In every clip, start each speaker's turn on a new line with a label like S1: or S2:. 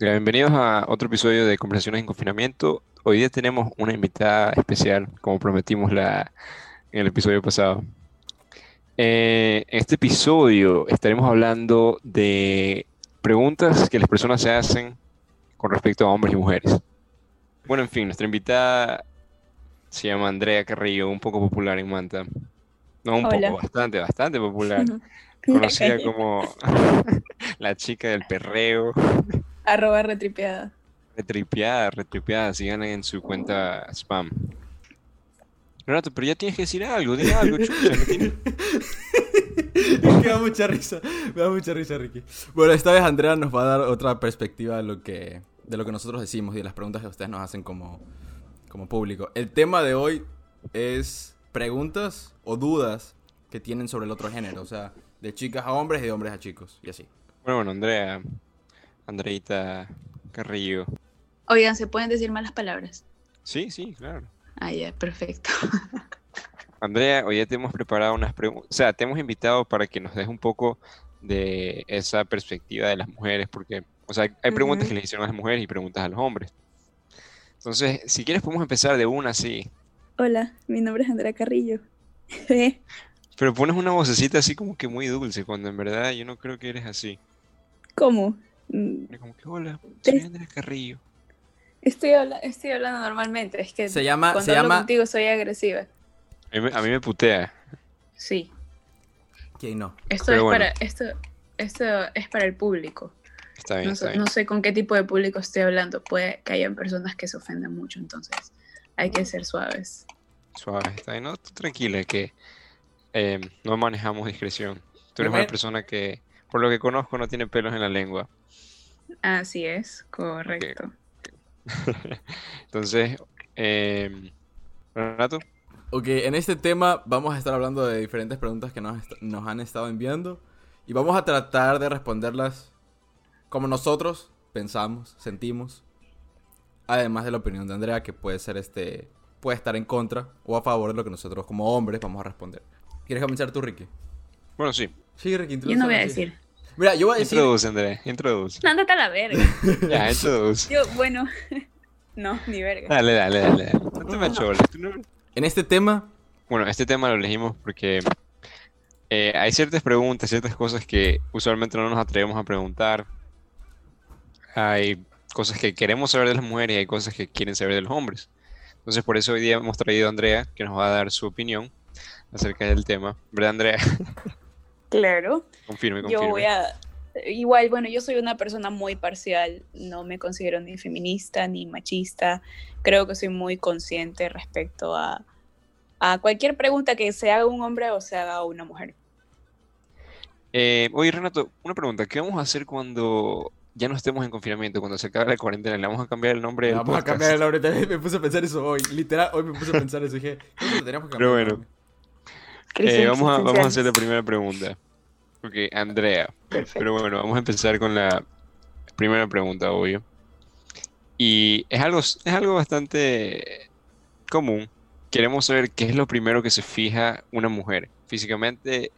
S1: Bienvenidos a otro episodio de Conversaciones en Confinamiento. Hoy día tenemos una invitada especial, como prometimos la, en el episodio pasado. Eh, en este episodio estaremos hablando de preguntas que las personas se hacen con respecto a hombres y mujeres. Bueno, en fin, nuestra invitada se llama Andrea Carrillo, un poco popular en Manta. No, un
S2: Hola.
S1: poco, bastante, bastante popular. Conocida como la chica del perreo.
S2: Arroba retripeada.
S1: Retripeada, retripeada, síganla en su cuenta spam. Renato, pero ya tienes que decir algo, di algo, chucha, no tienes-
S3: me da mucha risa, me da mucha risa, Ricky. Bueno, esta vez Andrea nos va a dar otra perspectiva de lo que, de lo que nosotros decimos y de las preguntas que ustedes nos hacen como, como público. El tema de hoy es preguntas o dudas que tienen sobre el otro género, o sea, de chicas a hombres y de hombres a chicos, y así.
S1: Bueno, bueno, Andrea, Andreita Carrillo.
S2: Oigan, ¿se pueden decir malas palabras?
S1: Sí, sí, claro.
S2: Ah, ya, perfecto.
S1: Andrea, hoy ya te hemos preparado unas preguntas, o sea, te hemos invitado para que nos des un poco de esa perspectiva de las mujeres, porque, o sea, hay preguntas
S2: Ujú.
S1: que les hicieron a las mujeres y preguntas a los hombres. Entonces, si quieres podemos empezar de una así,
S4: Hola, mi nombre es Andrea Carrillo.
S1: pero pones una vocecita así como que muy dulce, cuando en verdad yo no creo que eres así.
S4: ¿Cómo? Mm,
S1: Como que, hola, soy Andrea Carrillo.
S2: Estoy, habla- estoy hablando normalmente, es que
S3: Se llama,
S2: cuando
S3: se
S2: hablo
S3: llama...
S2: contigo soy agresiva.
S1: A mí, me- a mí me putea.
S2: Sí.
S3: ¿Quién no?
S2: Esto
S1: Pero
S2: es
S1: bueno.
S2: para esto esto es para el público.
S1: Está bien,
S2: No
S1: está
S2: sé,
S1: bien.
S2: no sé con qué tipo de público estoy hablando. Puede que hayan personas que se ofenden mucho, entonces hay que ser suaves.
S1: Suave, está bien. No, tú tranquila, que eh, no manejamos discreción. Tú eres una persona que, por lo que conozco, no tiene pelos en la lengua.
S2: Así es, correcto.
S1: Entonces, eh, Renato,
S3: Ok, en este tema vamos a estar hablando de diferentes preguntas que nos, han estado enviando y vamos a tratar de responderlas como nosotros pensamos, sentimos, además de la opinión de Andrea que puede ser este, puede estar en contra o a favor de lo que nosotros como hombres vamos a responder. ¿Quieres comenzar tú, Ricky?
S1: bueno, sí,
S3: Sí, Ricky,
S2: Yo no voy a decir.
S3: Mira, yo voy a decir...
S1: introduce, André, introduce.
S2: Ándate a la verga.
S1: Ya, introduce.
S4: Yo, bueno, no, ni verga.
S1: Dale, dale, dale. No te me acholes, tú no-
S3: En este tema,
S1: Bueno, este tema lo elegimos porque eh, hay ciertas preguntas, ciertas cosas que usualmente no nos atrevemos a preguntar. Hay cosas que queremos saber de las mujeres y hay cosas que quieren saber de los hombres. Entonces, por eso hoy día hemos traído a Andrea, que nos va a dar su opinión acerca del tema. ¿Verdad, Andrea?
S4: Claro.
S1: confirme,
S4: Yo
S1: confirme.
S4: voy a... Igual, bueno, yo soy una persona muy parcial. No me considero ni feminista ni machista. Creo que soy muy consciente respecto a, a cualquier pregunta que se haga un hombre o se haga una mujer.
S1: Eh, oye, Renato, una pregunta. ¿Qué vamos a hacer cuando ya no estemos en confinamiento, cuando se acabe la cuarentena? ¿Le vamos a cambiar el nombre del
S3: vamos a
S1: podcast?
S3: cambiar el nombre. también Me puse a pensar eso hoy. Literal, hoy me puse a pensar eso. Dije, que lo teníamos que
S1: Pero
S3: cambiar el
S1: bueno. Eh, vamos, a, vamos a hacer la primera pregunta. Ok, Andrea.
S4: Perfecto.
S1: Pero bueno, vamos a empezar con la primera pregunta, obvio. Y es algo, es algo bastante común. Queremos saber qué es lo primero que se fija una mujer, físicamente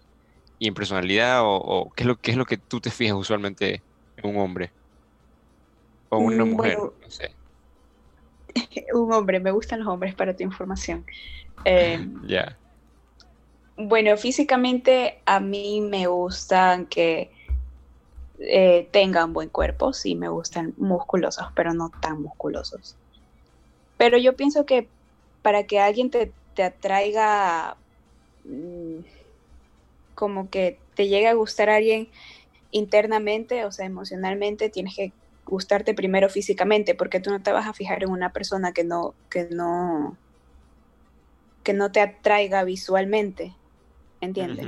S1: y en personalidad, o, o qué es lo, qué es lo que tú te fijas usualmente en un hombre. O una
S4: Mm,
S1: mujer, no sé.
S4: Un hombre, me gustan los hombres para tu información. Eh,
S1: Ya.
S4: Bueno, físicamente a mí me gustan que eh, tengan buen cuerpo, sí me gustan musculosos, pero no tan musculosos. Pero yo pienso que para que alguien te, te atraiga, mm, como que te llegue a gustar a alguien internamente, o sea, emocionalmente, tienes que gustarte primero físicamente, porque tú no te vas a fijar en una persona que no, que no, que no te atraiga visualmente. ¿Entiendes?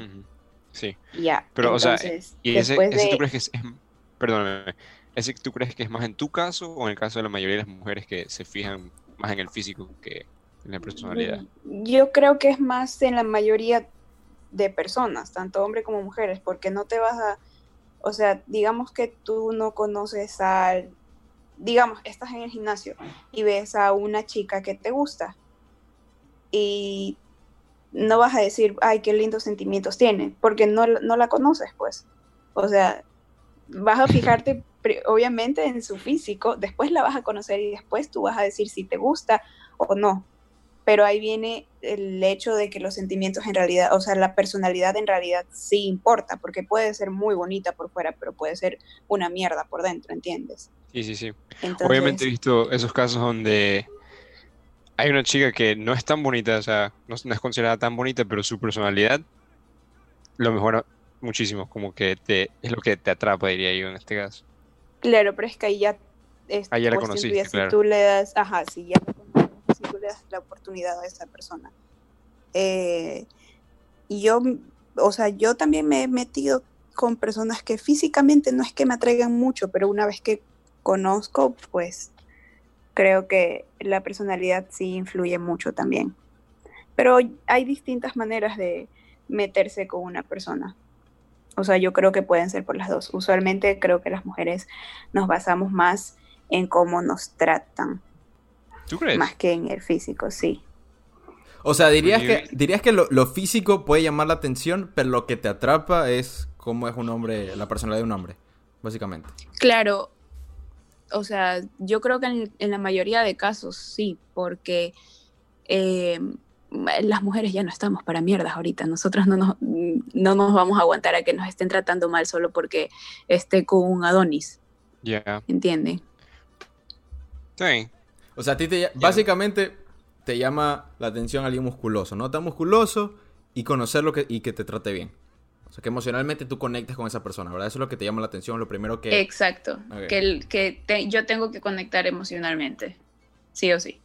S1: Sí.
S4: Ya.
S1: Pero, o sea, ¿Y ese, ese
S4: de-
S1: tú crees que es, es- perdóname, ese tú crees que es más en tu caso o en el caso de la mayoría de las mujeres que se fijan más en el físico que en la personalidad?
S4: Yo creo que es más en la mayoría de personas, tanto hombres como mujeres, porque no te vas a, o sea, digamos que tú no conoces al, digamos, estás en el gimnasio y ves a una chica que te gusta y no vas a decir, ay, qué lindos sentimientos tiene, porque no, no la conoces, pues. O sea, vas a fijarte
S5: obviamente en su físico, después la vas a conocer y después tú vas a decir si te gusta o no. Pero ahí viene el hecho de que los sentimientos en realidad, o sea, la personalidad en realidad sí importa, porque puede ser muy bonita por fuera, pero puede ser una mierda por dentro, ¿entiendes?
S1: Sí, sí, sí.
S5: Entonces,
S1: Obviamente he visto esos casos donde hay una chica que no es tan bonita, o sea, no, no es considerada tan bonita, pero su personalidad lo mejora muchísimo, como que te, es lo que te atrapa, diría yo en este caso.
S5: Claro, pero es que ahí ya es
S1: Ah, ya la conociste,
S5: tuya, si
S1: claro.
S5: tú le das, ajá, si ya si tú le das la oportunidad a esa persona. Eh, y yo, o sea, yo también me he metido con personas que físicamente no es que me atraigan mucho, pero una vez que conozco, pues creo que la personalidad sí influye mucho también. Pero hay distintas maneras de meterse con una persona. O sea, yo creo que pueden ser por las dos. Usualmente creo que las mujeres nos basamos más en cómo nos tratan,
S1: ¿Tú crees?
S5: más que en el físico, sí.
S3: O sea, dirías que, dirías que lo, lo físico puede llamar la atención, pero lo que te atrapa es cómo es un hombre, la personalidad de un hombre, básicamente.
S4: Claro, o sea, yo creo que en, en la mayoría de casos sí, porque eh, las mujeres ya no estamos para mierdas ahorita. Nosotros no nos, no nos vamos a aguantar a que nos estén tratando mal solo porque esté con un Adonis,
S1: Ya.
S4: ¿entienden?
S1: Sí.
S3: O sea, a ti te, básicamente te llama la atención alguien musculoso, no tan musculoso y conocerlo que, y que te trate bien. Sea, que emocionalmente tú conectes con esa persona, ¿verdad? Eso es lo que te llama la atención, lo primero que...
S4: Exacto, que, el- que te- yo tengo que conectar emocionalmente, sí o sí.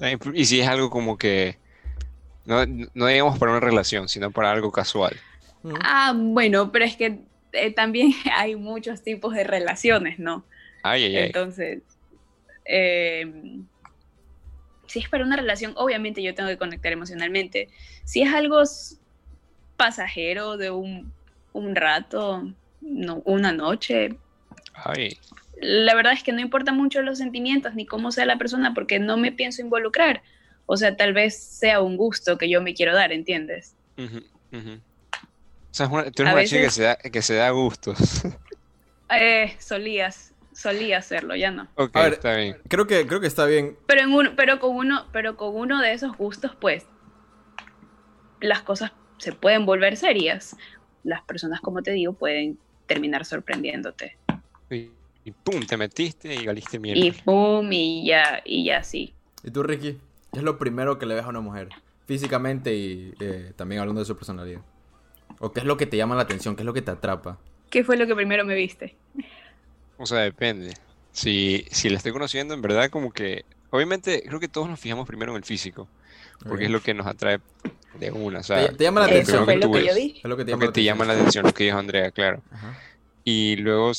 S1: Ay, Y si es algo como que, no, no digamos para una relación, sino para algo casual.
S4: Ah, bueno, pero es que eh, también hay muchos tipos de relaciones, ¿no?
S1: Ay, ay, ay.
S4: Entonces, eh, si es para una relación, obviamente yo tengo que conectar emocionalmente. Si es algo pasajero de un, un rato, no, una noche,
S1: Ay.
S4: la verdad es que no importa mucho los sentimientos ni cómo sea la persona porque no me pienso involucrar. O sea, tal vez sea un gusto que yo me quiero dar, ¿entiendes?
S1: Ujú, ujú. O sea, es una- tú eres
S4: A
S1: una chica que se da, que se da gustos.
S4: Eh, solías, solía hacerlo, ya no.
S1: ok,
S3: ver.
S1: está bien.
S3: Creo, que, creo que está bien.
S4: Pero, en un, pero, con uno, pero con uno de esos gustos, pues, las cosas se pueden volver serias. Las personas, como te digo, pueden terminar sorprendiéndote.
S1: Y, y pum, te metiste y valiste
S4: Y
S1: mierda.
S4: pum, y ya, y ya sí.
S3: ¿Y tú, Ricky? ¿Qué es lo primero que le ves a una mujer? Físicamente y eh, también hablando de su personalidad. ¿O qué es lo que te llama la atención? ¿Qué es lo que te atrapa?
S4: ¿Qué fue lo que primero me viste?
S1: O sea, depende. Si, si la estoy conociendo, en verdad, como que. Obviamente, creo que todos nos fijamos primero en el físico. Porque
S3: Ok.
S1: es lo que nos atrae de una. O sea,
S3: Te, te llama la
S1: lo
S3: atención.
S5: Lo que yo
S1: ves.
S5: dije.
S3: Es lo que te
S1: lo
S3: llama
S1: que
S3: la
S1: te llama la
S3: atención.
S1: lo que dijo Andrea, claro.
S3: Ajá.
S1: Y luego,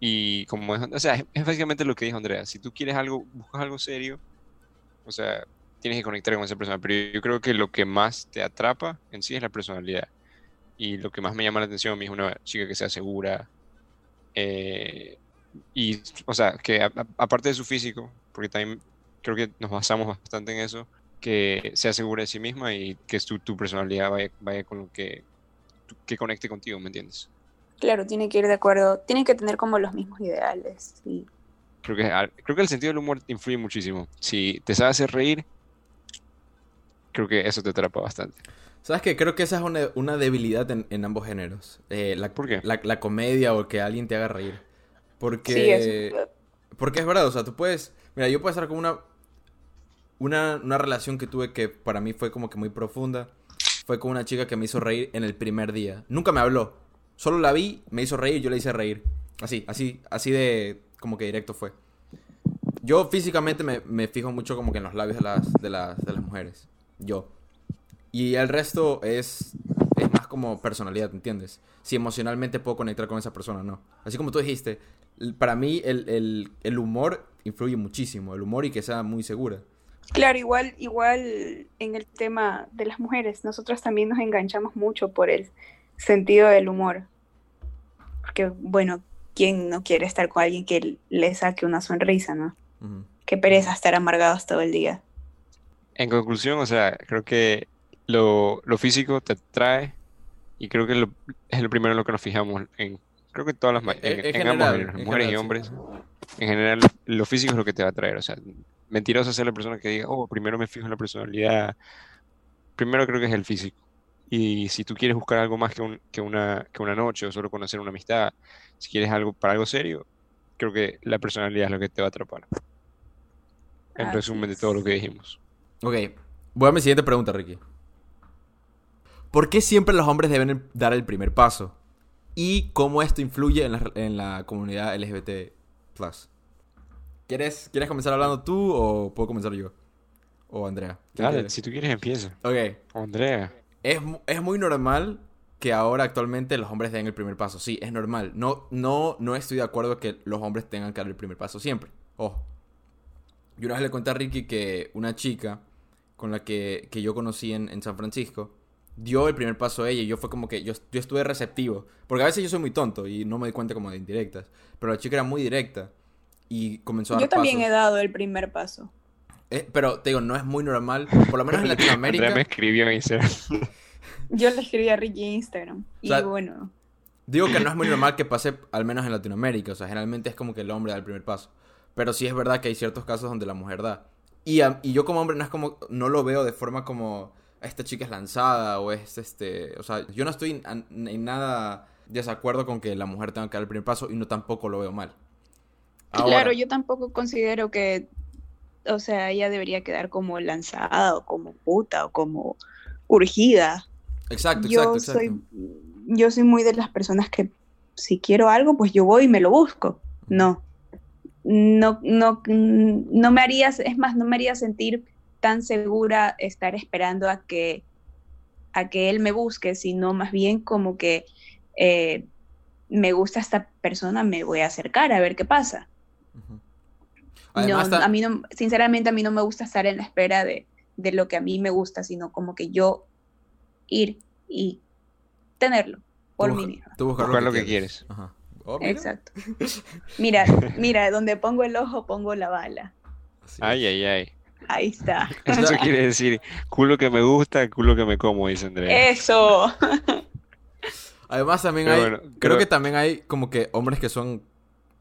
S1: y como es, o sea, es, básicamente lo que dijo Andrea. Si tú quieres algo, buscas algo serio, o sea, tienes que conectar con esa persona. Pero yo, yo creo que lo que más te atrapa en sí es la personalidad. Y lo que más me llama la atención a mí es una chica que sea segura. eh, y, o sea, que a- a- aparte de su físico, porque también creo que nos basamos bastante en eso, que sea segura de sí misma y que tu, tu personalidad vaya, vaya con lo que, que conecte contigo, ¿me entiendes?
S5: Claro, tiene que ir de acuerdo, tiene que tener como los mismos ideales. sí.
S1: Creo que, al- creo que el sentido del humor influye muchísimo. Si te sabe hacer reír, creo que eso te atrapa bastante.
S3: ¿Sabes qué? Creo que esa es una, una debilidad en, en ambos géneros. Eh, la,
S1: ¿Por qué?
S3: La, la comedia o que alguien te haga reír. Porque...
S5: Sí.
S3: Porque es verdad, o sea, tú puedes... Mira, yo puedo estar con una, una... Una relación que tuve que para mí fue como que muy profunda. Fue con una chica que me hizo reír en el primer día. Nunca me habló. Solo la vi, me hizo reír, yo le hice reír. Así, así, así de... Como que directo fue. Yo físicamente me, me fijo mucho como que en los labios de las, de las, de las mujeres. Yo. Y el resto es, es más como personalidad, ¿entiendes? Si emocionalmente puedo conectar con esa persona, no. Así como tú dijiste, para mí el, el- el humor influye muchísimo. El humor y que sea muy segura.
S5: Claro, igual, igual en el tema de las mujeres, nosotros también nos enganchamos mucho por el sentido del humor. Porque, bueno, ¿quién no quiere estar con alguien que le saque una sonrisa, no?
S3: Ujú.
S5: Qué pereza estar amargados todo el día.
S1: En conclusión, o sea, creo que lo, lo físico te atrae y creo que lo- es lo primero en lo que nos fijamos en creo que todas las ma-
S3: En-
S1: en,
S3: en
S1: en ambos
S3: general,
S1: géneros,
S3: en
S1: mujeres y hombres, en general lo físico es lo que te va a traer, o sea, mentirosa ser la persona que diga, oh, primero me fijo en la personalidad, primero creo que es el físico. Y si tú quieres buscar algo más que, un- que una, que una noche o solo conocer una amistad, si quieres algo para algo serio, creo que la personalidad es lo que te va a atrapar. En resumen de todo lo que dijimos.
S3: Ok, voy a mi siguiente pregunta, Ricky. ¿Por qué siempre los hombres deben dar el primer paso? ¿Y cómo esto influye en la, en la comunidad LGBT+. ¿Quieres, ¿Quieres comenzar hablando tú o puedo comenzar yo? O Andrea. ¿Quién
S1: Dale, si tú quieres empieza.
S3: Ok,
S1: Andrea.
S3: es, es muy normal que ahora actualmente los hombres den el primer paso. Sí, es normal. No, no, no estoy de acuerdo que los hombres tengan que dar el primer paso siempre. Ojo. Yo una vez le conté a Ricky que una chica con la que, que yo conocí en, en San Francisco dio el primer paso a ella y yo fue como que yo, yo estuve receptivo. Porque a veces yo soy muy tonto y no me doy cuenta como de indirectas. Pero la chica era muy directa y comenzó a dar
S4: Yo también
S3: pasos.
S4: he dado el primer paso.
S3: Eh, pero te digo, no es muy normal. Por lo menos en
S1: Andrea me
S3: Latinoamérica.
S1: escribió en Instagram.
S4: Yo le escribí a Ricky en Instagram. Y
S3: O sea,
S4: bueno,
S3: Digo que no es muy normal que pase, al menos en Latinoamérica. O sea, generalmente es como que el hombre da el primer paso. Pero sí es verdad que hay ciertos casos donde la mujer da. Y, a- y yo como hombre no es como, no lo veo de forma como, esta chica es lanzada o es este... O sea, yo no estoy en, en nada desacuerdo con que la mujer tenga que dar el primer paso y no tampoco lo veo mal. Ahora-
S4: claro, yo tampoco considero que, o sea, ella debería quedar como lanzada o como puta o como urgida.
S3: Exacto,
S4: yo
S3: exacto, exacto.
S4: soy, yo soy muy de las personas que si quiero algo, pues yo voy y me lo busco. No, no, no, no me harías, es más, no me haría sentir tan segura estar esperando a que, a que él me busque, sino más bien como que eh, me gusta esta persona, me voy a acercar a ver qué pasa. No,
S3: Además,
S4: a mí no, sinceramente a mí no me gusta estar en la espera de, de lo que a mí me gusta, sino como que yo ir y tenerlo por
S3: tú
S4: mí misma.
S3: tú buscar
S1: Buscar lo que quieres.
S3: Ajá. Oh, mira.
S4: Exacto. Mira, mira, donde pongo el ojo pongo la bala.
S1: Ay, ay, ay.
S4: Ahí está.
S1: Eso quiere decir culo que me gusta, culo que me como, dice Andrea.
S4: Eso.
S3: Además también
S1: Pero
S3: hay,
S1: bueno,
S3: creo
S1: pero-
S3: que también hay como que hombres que son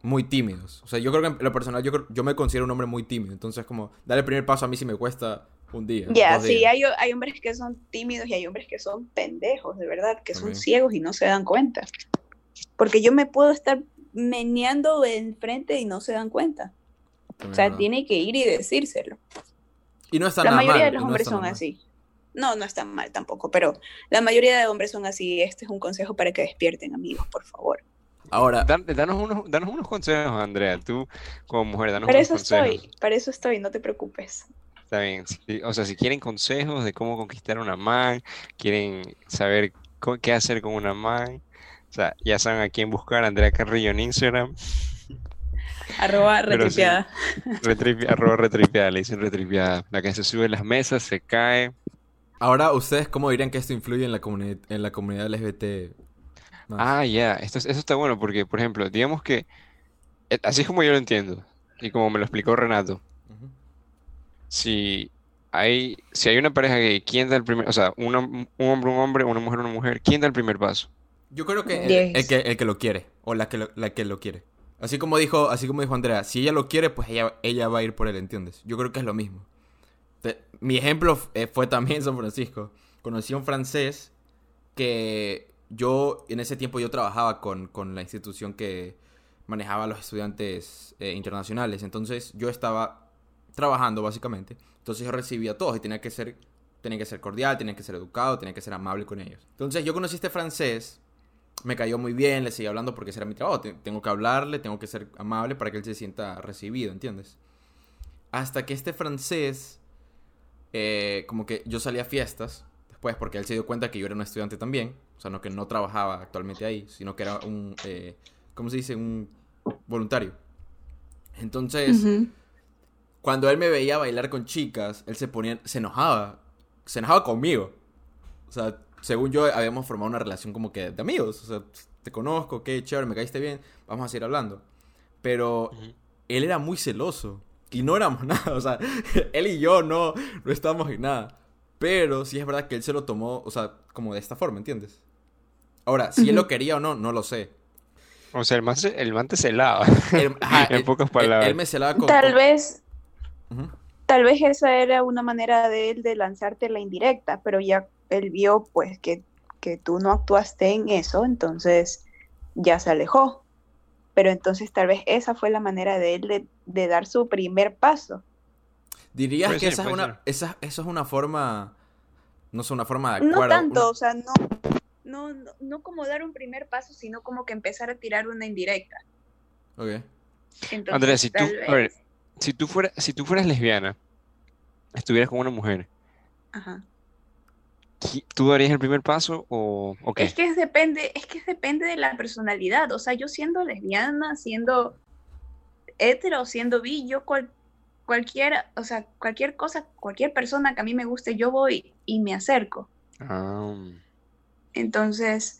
S3: muy tímidos. O sea, yo creo que en lo personal yo, creo- yo me considero un hombre muy tímido. Entonces como dar el primer paso a mí sí me cuesta un día.
S4: Ya,
S3: dos
S4: sí, hay, hay hombres que son tímidos y hay hombres que son pendejos, de verdad, que son ciegos y no se dan cuenta. Porque yo me puedo estar meneando enfrente y no se dan cuenta. O sea,
S3: verdad.
S4: tiene que ir y decírselo.
S3: Y no está
S4: La
S3: nada
S4: mayoría
S3: mal,
S4: de los
S3: no
S4: hombres son
S3: mal.
S4: así. No, no está mal tampoco, pero la mayoría de hombres son así. Este es un consejo para que despierten, amigos, por favor.
S3: Ahora,
S1: Dan- danos unos, danos unos consejos, Andrea. Tú, como mujer, danos
S4: Para
S1: unos
S4: eso
S1: consejos.
S4: estoy, para eso estoy, no te preocupes.
S1: Está bien. o sea, si quieren consejos de cómo conquistar a una man, quieren saber qué hacer con una man, o sea, ya saben a quién buscar, Andrea Carrillo en Instagram,
S4: Arroba
S1: Pero sí. arroba retripeada, le dicen retripeada, la que se sube a las mesas, se cae.
S3: ahora ustedes cómo dirían que esto influye en la comunidad en la comunidad LGBT. más?
S1: Ah, ya, esto, es- eso está bueno porque, por ejemplo, digamos que, eh, así es como yo lo entiendo, y como me lo explicó Renato, si hay, si hay una pareja gay, ¿quién da el primer, o sea, una- un hombre, un hombre, una mujer, una mujer, ¿quién da el primer paso?
S3: Yo creo que el, que el que lo quiere o la que lo, la que lo quiere. Así como dijo, así como dijo Andrea, si ella lo quiere, pues ella, ella va a ir por él, ¿entiendes? Yo creo que es lo mismo. Mi ejemplo eh, fue también en San Francisco. Conocí a un francés que yo, en ese tiempo yo trabajaba con, con la institución que manejaba a los estudiantes eh, internacionales. Entonces yo estaba trabajando básicamente. Entonces yo recibía a todos y tenía que ser, tenía que ser cordial, tenía que ser educado, tenía que ser amable con ellos. Entonces yo conocí este francés me cayó muy bien, le seguí hablando porque ese era mi trabajo. Te- Tengo que hablarle, tengo que ser amable para que él se sienta recibido, ¿entiendes? Hasta que este francés, eh, como que yo salía a fiestas después porque él se dio cuenta que yo era un estudiante también. O sea, no que no trabajaba actualmente ahí, sino que era un, eh, ¿cómo se dice? Un voluntario. Entonces, cuando él me veía bailar con chicas, él se ponía, se enojaba, se enojaba conmigo. O sea, según yo habíamos formado una relación como que de amigos. O sea, te conozco, qué chévere, me caíste bien, vamos a seguir hablando. Pero él era muy celoso y no éramos nada. O sea, él y yo no, no estábamos en nada. Pero sí es verdad que él se lo tomó, o sea, como de esta forma, ¿entiendes? Ahora, si él lo quería o no, no lo sé.
S1: O sea, el man, el man te celaba.
S3: Él- ajá,
S1: En
S3: él-
S1: pocas
S3: él-
S1: palabras.
S3: Él, me celaba con...
S4: Tal
S3: con-
S4: vez,
S3: Ujú.
S4: tal vez esa era una manera de él de lanzarte la indirecta, pero ya él vio pues que, que tú no actuaste en eso, entonces ya se alejó. Pero entonces tal vez esa fue la manera de él de, de dar su primer paso.
S3: ¿Dirías que
S1: ser,
S3: esa es, una, esa, eso es una forma... No sé, una forma de
S4: No
S3: actuar.
S4: tanto,
S3: una-
S4: o sea, no, no, no, no como dar un primer paso, sino como que empezar a tirar una indirecta.
S3: Ok.
S4: Entonces,
S1: Andrea, si tú, a ver, si tú fueras, si tú fueras lesbiana, estuvieras con una mujer,
S4: Ajá.
S1: ¿Qui- ¿tú darías el primer paso o, o qué?
S4: Es que es depende, es que depende de la personalidad. O sea, yo siendo lesbiana, siendo hetero, siendo bi, yo cual, cualquier, o sea, cualquier cosa, cualquier persona que a mí me guste, yo voy y me acerco.
S1: Ah,
S4: Entonces,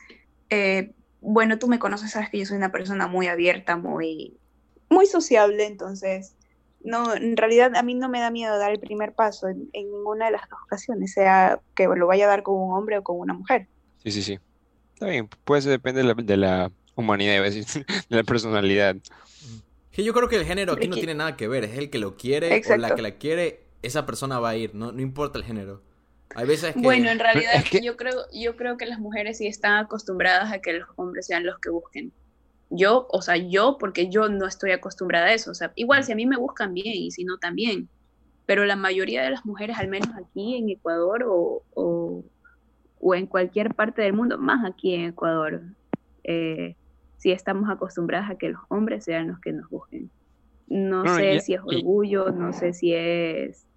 S4: eh, bueno, tú me conoces, sabes que yo soy una persona muy abierta, muy, muy sociable, entonces, no, en realidad a mí no me da miedo dar el primer paso en, en ninguna de las dos ocasiones, sea que lo vaya a dar con un hombre o con una mujer.
S1: sí, sí, sí. Está bien, puede ser, depende de la, de la humanidad, iba a decir, de la personalidad.
S3: Que yo creo que el género aquí no tiene nada que ver. Es el que lo quiere o la que la quiere, esa persona va a ir. No, no importa el género. Hay veces que...
S4: Bueno, en realidad
S1: es que-
S4: yo creo, yo creo que las mujeres sí están acostumbradas a que los hombres sean los que busquen. Yo, o sea, yo, porque yo no estoy acostumbrada a eso. O sea, igual si a mí me buscan bien y si no también. Pero la mayoría de las mujeres, al menos aquí en Ecuador o, o, o en cualquier parte del mundo, más aquí en Ecuador, eh, sí estamos acostumbradas a que los hombres sean los que nos busquen. No
S1: No,
S4: sé si es
S1: y-
S4: orgullo, no sé si es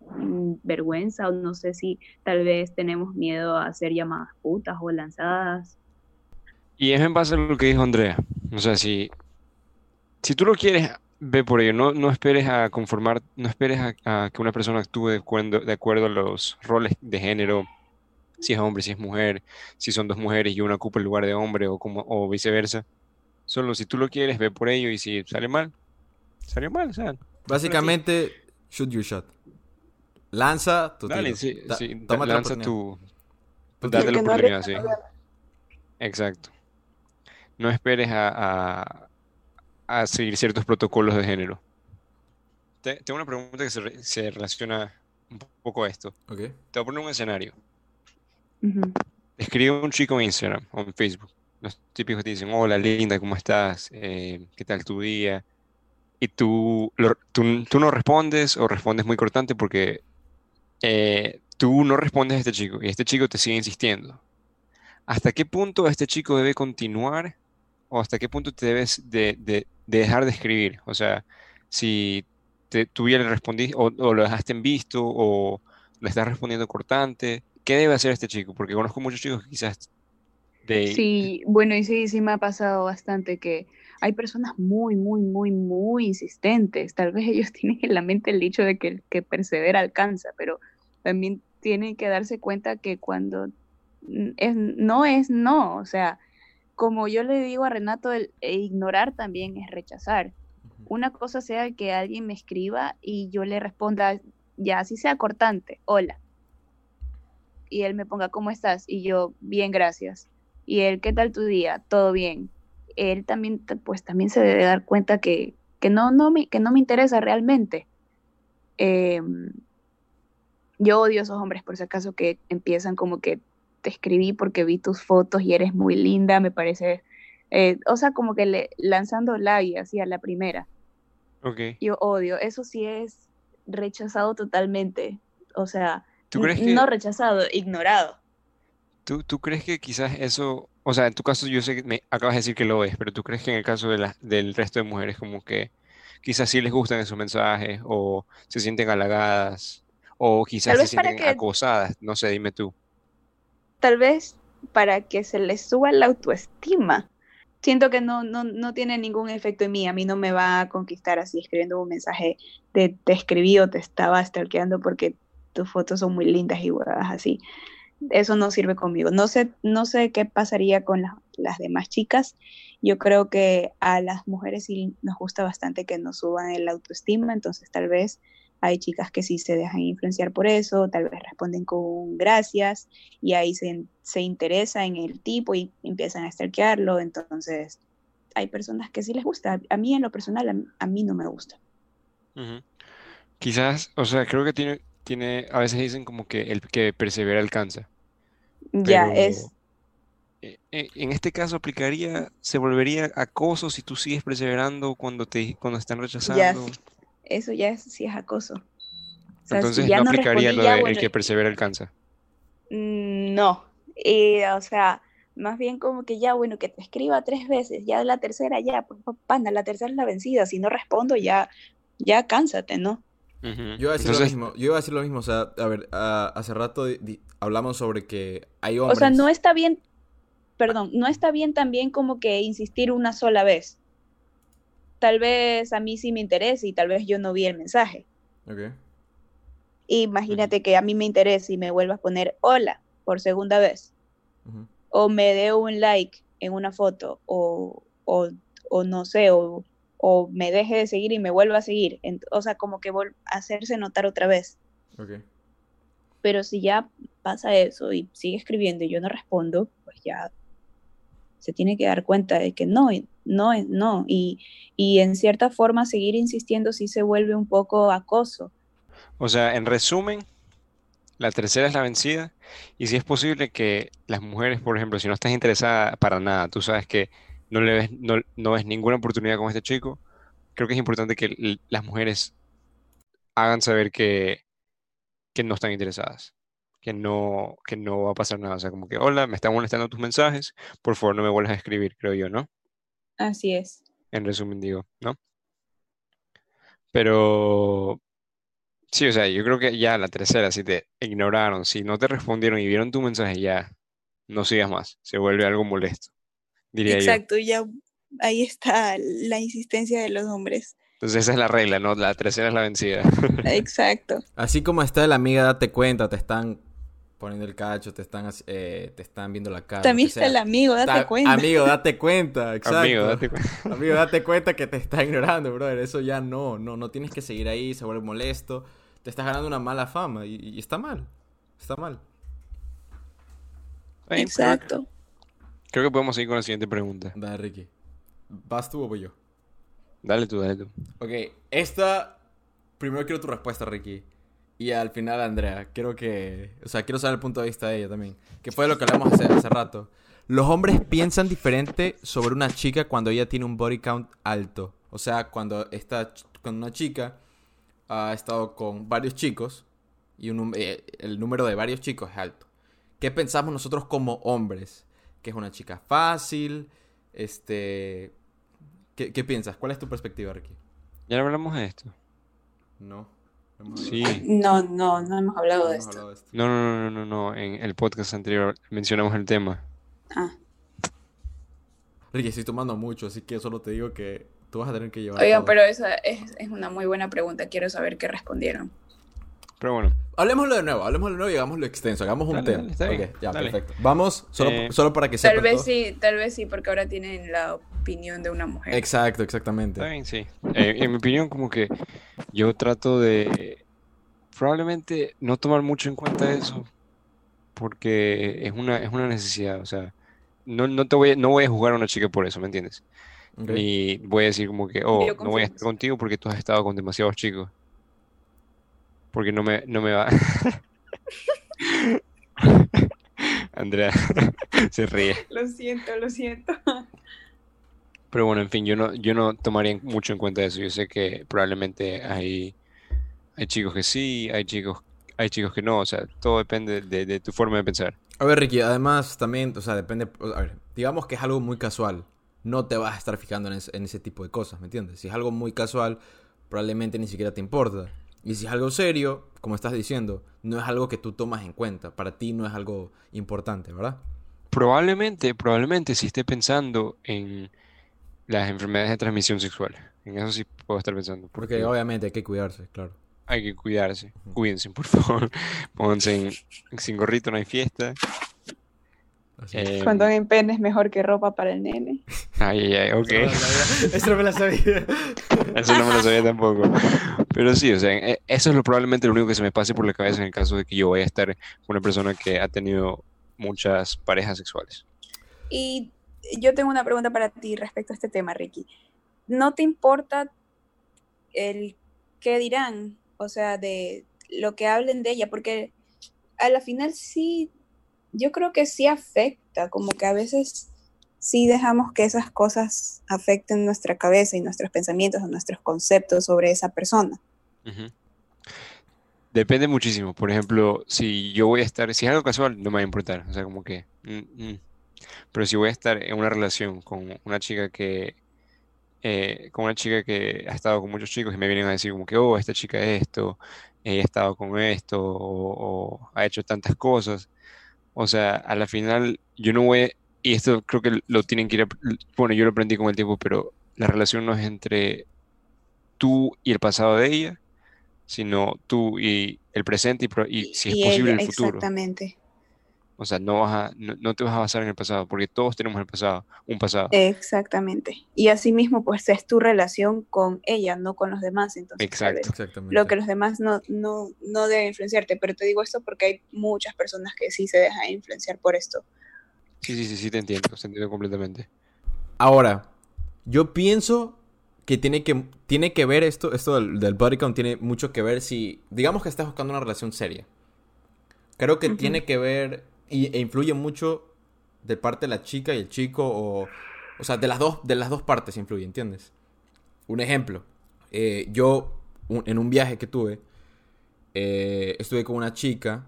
S4: mm, vergüenza o no sé si tal vez tenemos miedo a hacer llamadas putas o lanzadas.
S1: Y es en base a lo que dijo Andrea. O sea, si, si tú lo quieres, ve por ello. No, no esperes a conformar, no esperes a, a que una persona actúe de acuerdo, de acuerdo a los roles de género, si es hombre, si es mujer, si son dos mujeres y una ocupa el lugar de hombre o, como, o viceversa. Solo si tú lo quieres, ve por ello y si sale mal, salió mal. O sea,
S3: Básicamente, shoot your shot. Lanza tu
S1: dale,
S3: tiro.
S1: sí,
S3: Da-
S1: sí, lanza
S3: oportunidad.
S1: tu,
S3: Tu
S1: date la
S4: no
S1: oportunidad, sí. Exacto. No esperes a, a- a seguir ciertos protocolos de género. Te- tengo una pregunta que se, re- se relaciona un poco a esto. Te voy a poner un escenario. Te escribe un chico en Instagram o en Facebook. Los típicos te dicen, hola linda, ¿cómo estás? Eh, ¿qué tal tu día? Y tú, lo- tú, tú no respondes o respondes muy cortante porque eh, tú no respondes a este chico y este chico te sigue insistiendo. ¿Hasta qué punto este chico debe continuar o hasta qué punto te debes de, de- de dejar de escribir? O sea, si te, tú ya le respondiste o, o lo dejaste en visto o le estás respondiendo cortante, ¿qué debe hacer este chico? Porque conozco muchos chicos que quizás de...
S6: Sí, bueno, y sí, sí me ha pasado bastante que hay personas muy, muy, muy, muy insistentes. Tal vez ellos tienen en la mente el dicho de que el que persevera alcanza, pero también tienen que darse cuenta que cuando es, no es no, o sea, como yo le digo a Renato, el e ignorar también es rechazar. Una cosa sea que alguien me escriba y yo le responda, ya así sea cortante, hola. Y él me ponga, ¿cómo estás? Y yo, bien, gracias. Y él, ¿qué tal tu día? Todo bien. Él también, pues también se debe dar cuenta que, que, no, no me, que no me interesa realmente. Em, yo odio a esos hombres, por si acaso, que empiezan como que te escribí porque vi tus fotos y eres muy linda, me parece. eh, o sea, como que le, lanzando like así a la primera.
S1: Ok.
S6: Yo odio. Eso sí es rechazado totalmente. O sea,
S1: ¿Tú crees que,
S6: no rechazado, ignorado.
S1: tú, tú crees que quizás eso, o sea, en tu caso yo sé que me acabas de decir que lo es, pero tú crees que en el caso de la, del resto de mujeres como que quizás sí les gustan esos mensajes o se sienten halagadas o quizás se sienten
S6: que-
S1: acosadas, no sé, dime tú.
S4: Tal vez para que se les suba la autoestima. Siento que no, no, no tiene ningún efecto en mí. A mí no me va a conquistar así escribiendo un mensaje de te escribí o te estaba stalkeando porque tus fotos son muy lindas y huevadas así. Eso no sirve conmigo. No sé, no sé qué pasaría con las, las demás chicas. Yo creo que a las mujeres sí nos gusta bastante que nos suban el autoestima, entonces tal vez hay chicas que sí se dejan influenciar por eso, tal vez responden con gracias y ahí se, se interesa en el tipo y empiezan a stalkearlo, entonces
S5: hay personas que sí les gusta. A mí en lo personal, a, a mí no me gusta.
S1: Quizás, o sea, creo que tiene, tiene, a veces dicen como que el que persevera alcanza,
S5: Ya,
S1: pero
S5: es,
S1: eh, eh, en este caso aplicaría, se volvería acoso si tú sigues perseverando cuando te, cuando están
S5: ya,
S1: rechazando.
S5: Eso ya es, sí es acoso. O sea, si
S1: Entonces
S5: ya
S1: no
S5: no
S1: aplicaría lo de el que persevera alcanza.
S5: mm, no. Y, o sea, más bien como que ya, bueno, que te escriba tres veces, ya la tercera, ya, pues, pa- pana, la tercera es la vencida. Si no respondo, ya, ya cánsate, ¿no?
S3: Yo iba a decir lo
S1: Entonces,
S3: mismo, yo iba a decir lo mismo, o sea, a ver, ah, hace rato di- di- hablamos sobre que hay
S5: O sea, no
S3: hombres.
S5: está bien, perdón, no está bien también como que insistir una sola vez. Tal vez a mí sí me interesa y tal vez yo no vi el mensaje.
S3: Ok.
S5: Imagínate que a mí me interesa y me vuelvas a poner hola por segunda vez.
S3: ujú.
S5: O me dé un like en una foto. O, o, o no sé, o, o me deje de seguir y me vuelva a seguir. Ent- o sea, como que hacerse notar otra vez.
S3: Ok.
S5: Pero si ya pasa eso y sigue escribiendo y yo no respondo, pues ya se tiene que dar cuenta de que no, no, es no. Y, y en cierta forma seguir insistiendo sí se vuelve un poco acoso.
S1: o sea, en resumen, la tercera es la vencida. Y si es posible que las mujeres, por ejemplo, si no estás interesada para nada, tú sabes que no le ves, no, no ves ninguna oportunidad con este chico, creo que es importante que las mujeres hagan saber que, que no están interesadas, que no, que no va a pasar nada. O sea, como que, hola, me están molestando tus mensajes, por favor no me vuelvas a escribir, creo yo, ¿no?
S5: Así es.
S1: En resumen, digo, ¿no? Pero sí, o sea, yo creo que ya la tercera, si te ignoraron, si no te respondieron y vieron tu mensaje, ya no sigas más, se vuelve algo molesto, diría yo.
S4: Exacto, ya ahí está la insistencia de los hombres.
S1: Entonces esa es la regla, ¿no? La tercera es la vencida.
S4: Exacto.
S3: Así como está la amiga, date cuenta, te están poniendo el cacho, te están, eh, te están viendo la cara.
S4: También está
S3: sea.
S4: el amigo, date
S3: Ta-
S4: cuenta.
S3: Amigo, date cuenta, exacto.
S1: Amigo, date cuenta.
S3: Amigo, date cuenta que te está ignorando, brother. Eso ya no, no, no tienes que seguir ahí, se vuelve molesto. Te estás ganando una mala fama y, y está mal. Está mal.
S4: Exacto.
S1: creo que podemos seguir con la siguiente pregunta.
S3: Dale, Ricky. ¿Vas tú o voy yo?
S1: Dale tú, dale tú.
S3: Ok, esta. Primero quiero tu respuesta, Ricky. Y al final, Andrea. Quiero que. O sea, quiero saber el punto de vista de ella también. Que fue lo que hablamos hace, hace rato. Los hombres piensan diferente sobre una chica cuando ella tiene un body count alto. O sea, cuando está con una chica ha estado con varios chicos y un eh, el número de varios chicos es alto. ¿Qué pensamos nosotros como hombres? Que es una chica fácil, este... ¿Qué, qué piensas? ¿Cuál es tu perspectiva, Ricky?
S1: Ya hablamos de esto.
S3: No. No
S1: Sí.
S4: No, no, no hemos hablado
S3: no
S4: de
S3: hemos
S4: esto.
S3: hablado de esto.
S1: No, no, no, no, no, no. En el podcast anterior mencionamos el tema.
S4: Ah.
S3: Ricky, estoy tomando mucho, así que solo te digo que tú vas a tener que llevar
S4: Oiga,
S3: todo.
S4: pero esa es, es una muy buena pregunta. Quiero saber qué respondieron.
S1: Pero bueno,
S3: Hablemoslo de nuevo, hablemoslo de nuevo y hagámoslo extenso. Hagamos un
S1: Dale,
S3: tema.
S1: dale, está bien,
S3: Ok, ya,
S1: dale.
S3: perfecto. Vamos, solo,
S1: Eh,
S3: solo para que
S4: Tal
S3: sepan
S4: vez
S3: todo.
S4: sí, tal vez sí, porque ahora tienen la opinión de una mujer.
S3: Exacto, exactamente.
S1: sí. Eh, en mi opinión, como que yo trato de probablemente no tomar mucho en cuenta eso, porque es una, es una necesidad. O sea, no, no te voy a, no voy a juzgar a una chica por eso, ¿me entiendes?
S3: Ok.
S1: Ni voy a decir como que, oh, no voy a estar contigo porque tú has estado con demasiados chicos. Porque no me, no me va. Andrea se ríe.
S4: Lo siento, lo siento.
S1: Pero bueno, en fin, yo no, yo no tomaría mucho en cuenta eso. Yo sé que probablemente hay, hay chicos que sí, hay chicos, hay chicos que no. O sea, todo depende de, de tu forma de pensar.
S3: A ver, Ricky, además también, o sea, depende. A ver, digamos que es algo muy casual. No te vas a estar fijando en, es- en ese tipo de cosas, ¿me entiendes? Si es algo muy casual, probablemente ni siquiera te importa. Y si es algo serio, como estás diciendo, no es algo que tú tomas en cuenta. Para ti no es algo importante, ¿verdad?
S1: Probablemente, probablemente si esté pensando en las enfermedades de transmisión sexual. En eso sí puedo estar pensando.
S3: Porque
S1: Porque
S3: obviamente hay que cuidarse, claro.
S1: hay que cuidarse. Cuídense, por favor. Pónganse en- sin gorrito, no hay fiesta. Eh,
S5: Condón en pene es mejor que ropa para el nene.
S1: ay, ay, ay, ok.
S3: Eso no me la sabía.
S1: Eso no me lo sabía tampoco. Pero sí, o sea, eh, eso es lo, probablemente lo único que se me pase por la cabeza en el caso de que yo vaya a estar con una persona que ha tenido muchas parejas sexuales.
S4: Y yo tengo una pregunta para ti respecto a este tema, Ricky. ¿No te importa el qué dirán? O sea, de lo que hablen de ella, porque a la final sí, yo creo que sí afecta, como que a veces sí dejamos que esas cosas afecten nuestra cabeza y nuestros pensamientos o nuestros conceptos sobre esa persona.
S1: Depende muchísimo. Por ejemplo, si yo voy a estar, si es algo casual, no me va a importar. O sea, como que... Mm, mm. Pero si voy a estar en una relación con una chica que... Eh, con una chica que ha estado con muchos chicos y me vienen a decir como que, oh, esta chica es esto, ella ha estado con esto, o, ha hecho tantas cosas. O sea, a la final yo no voy, y esto creo que lo tienen que ir, bueno, yo lo aprendí con el tiempo, pero la relación no es entre tú y el pasado de ella, sino tú y el presente y, y si es posible el futuro.
S4: Exactamente.
S1: O sea, no, vas a, no, te vas a basar en el pasado, porque todos tenemos el pasado, un pasado.
S4: Exactamente. Y asimismo, pues es tu relación con ella, no con los demás. Entonces,
S1: Exacto.
S4: lo que los demás no, no, no deben influenciarte. Pero te digo esto porque hay muchas personas que sí se dejan influenciar por esto.
S1: Sí, sí, sí, sí, te entiendo, te entiendo completamente.
S3: Ahora, yo pienso que tiene que, tiene que ver esto, esto del, del body count tiene mucho que ver si, digamos que estás buscando una relación seria. Creo que tiene que ver y, e influye mucho de parte de la chica y el chico o, o sea, de las dos, de las dos partes influye, ¿entiendes? Un ejemplo, eh, yo en un viaje que tuve, eh, estuve con una chica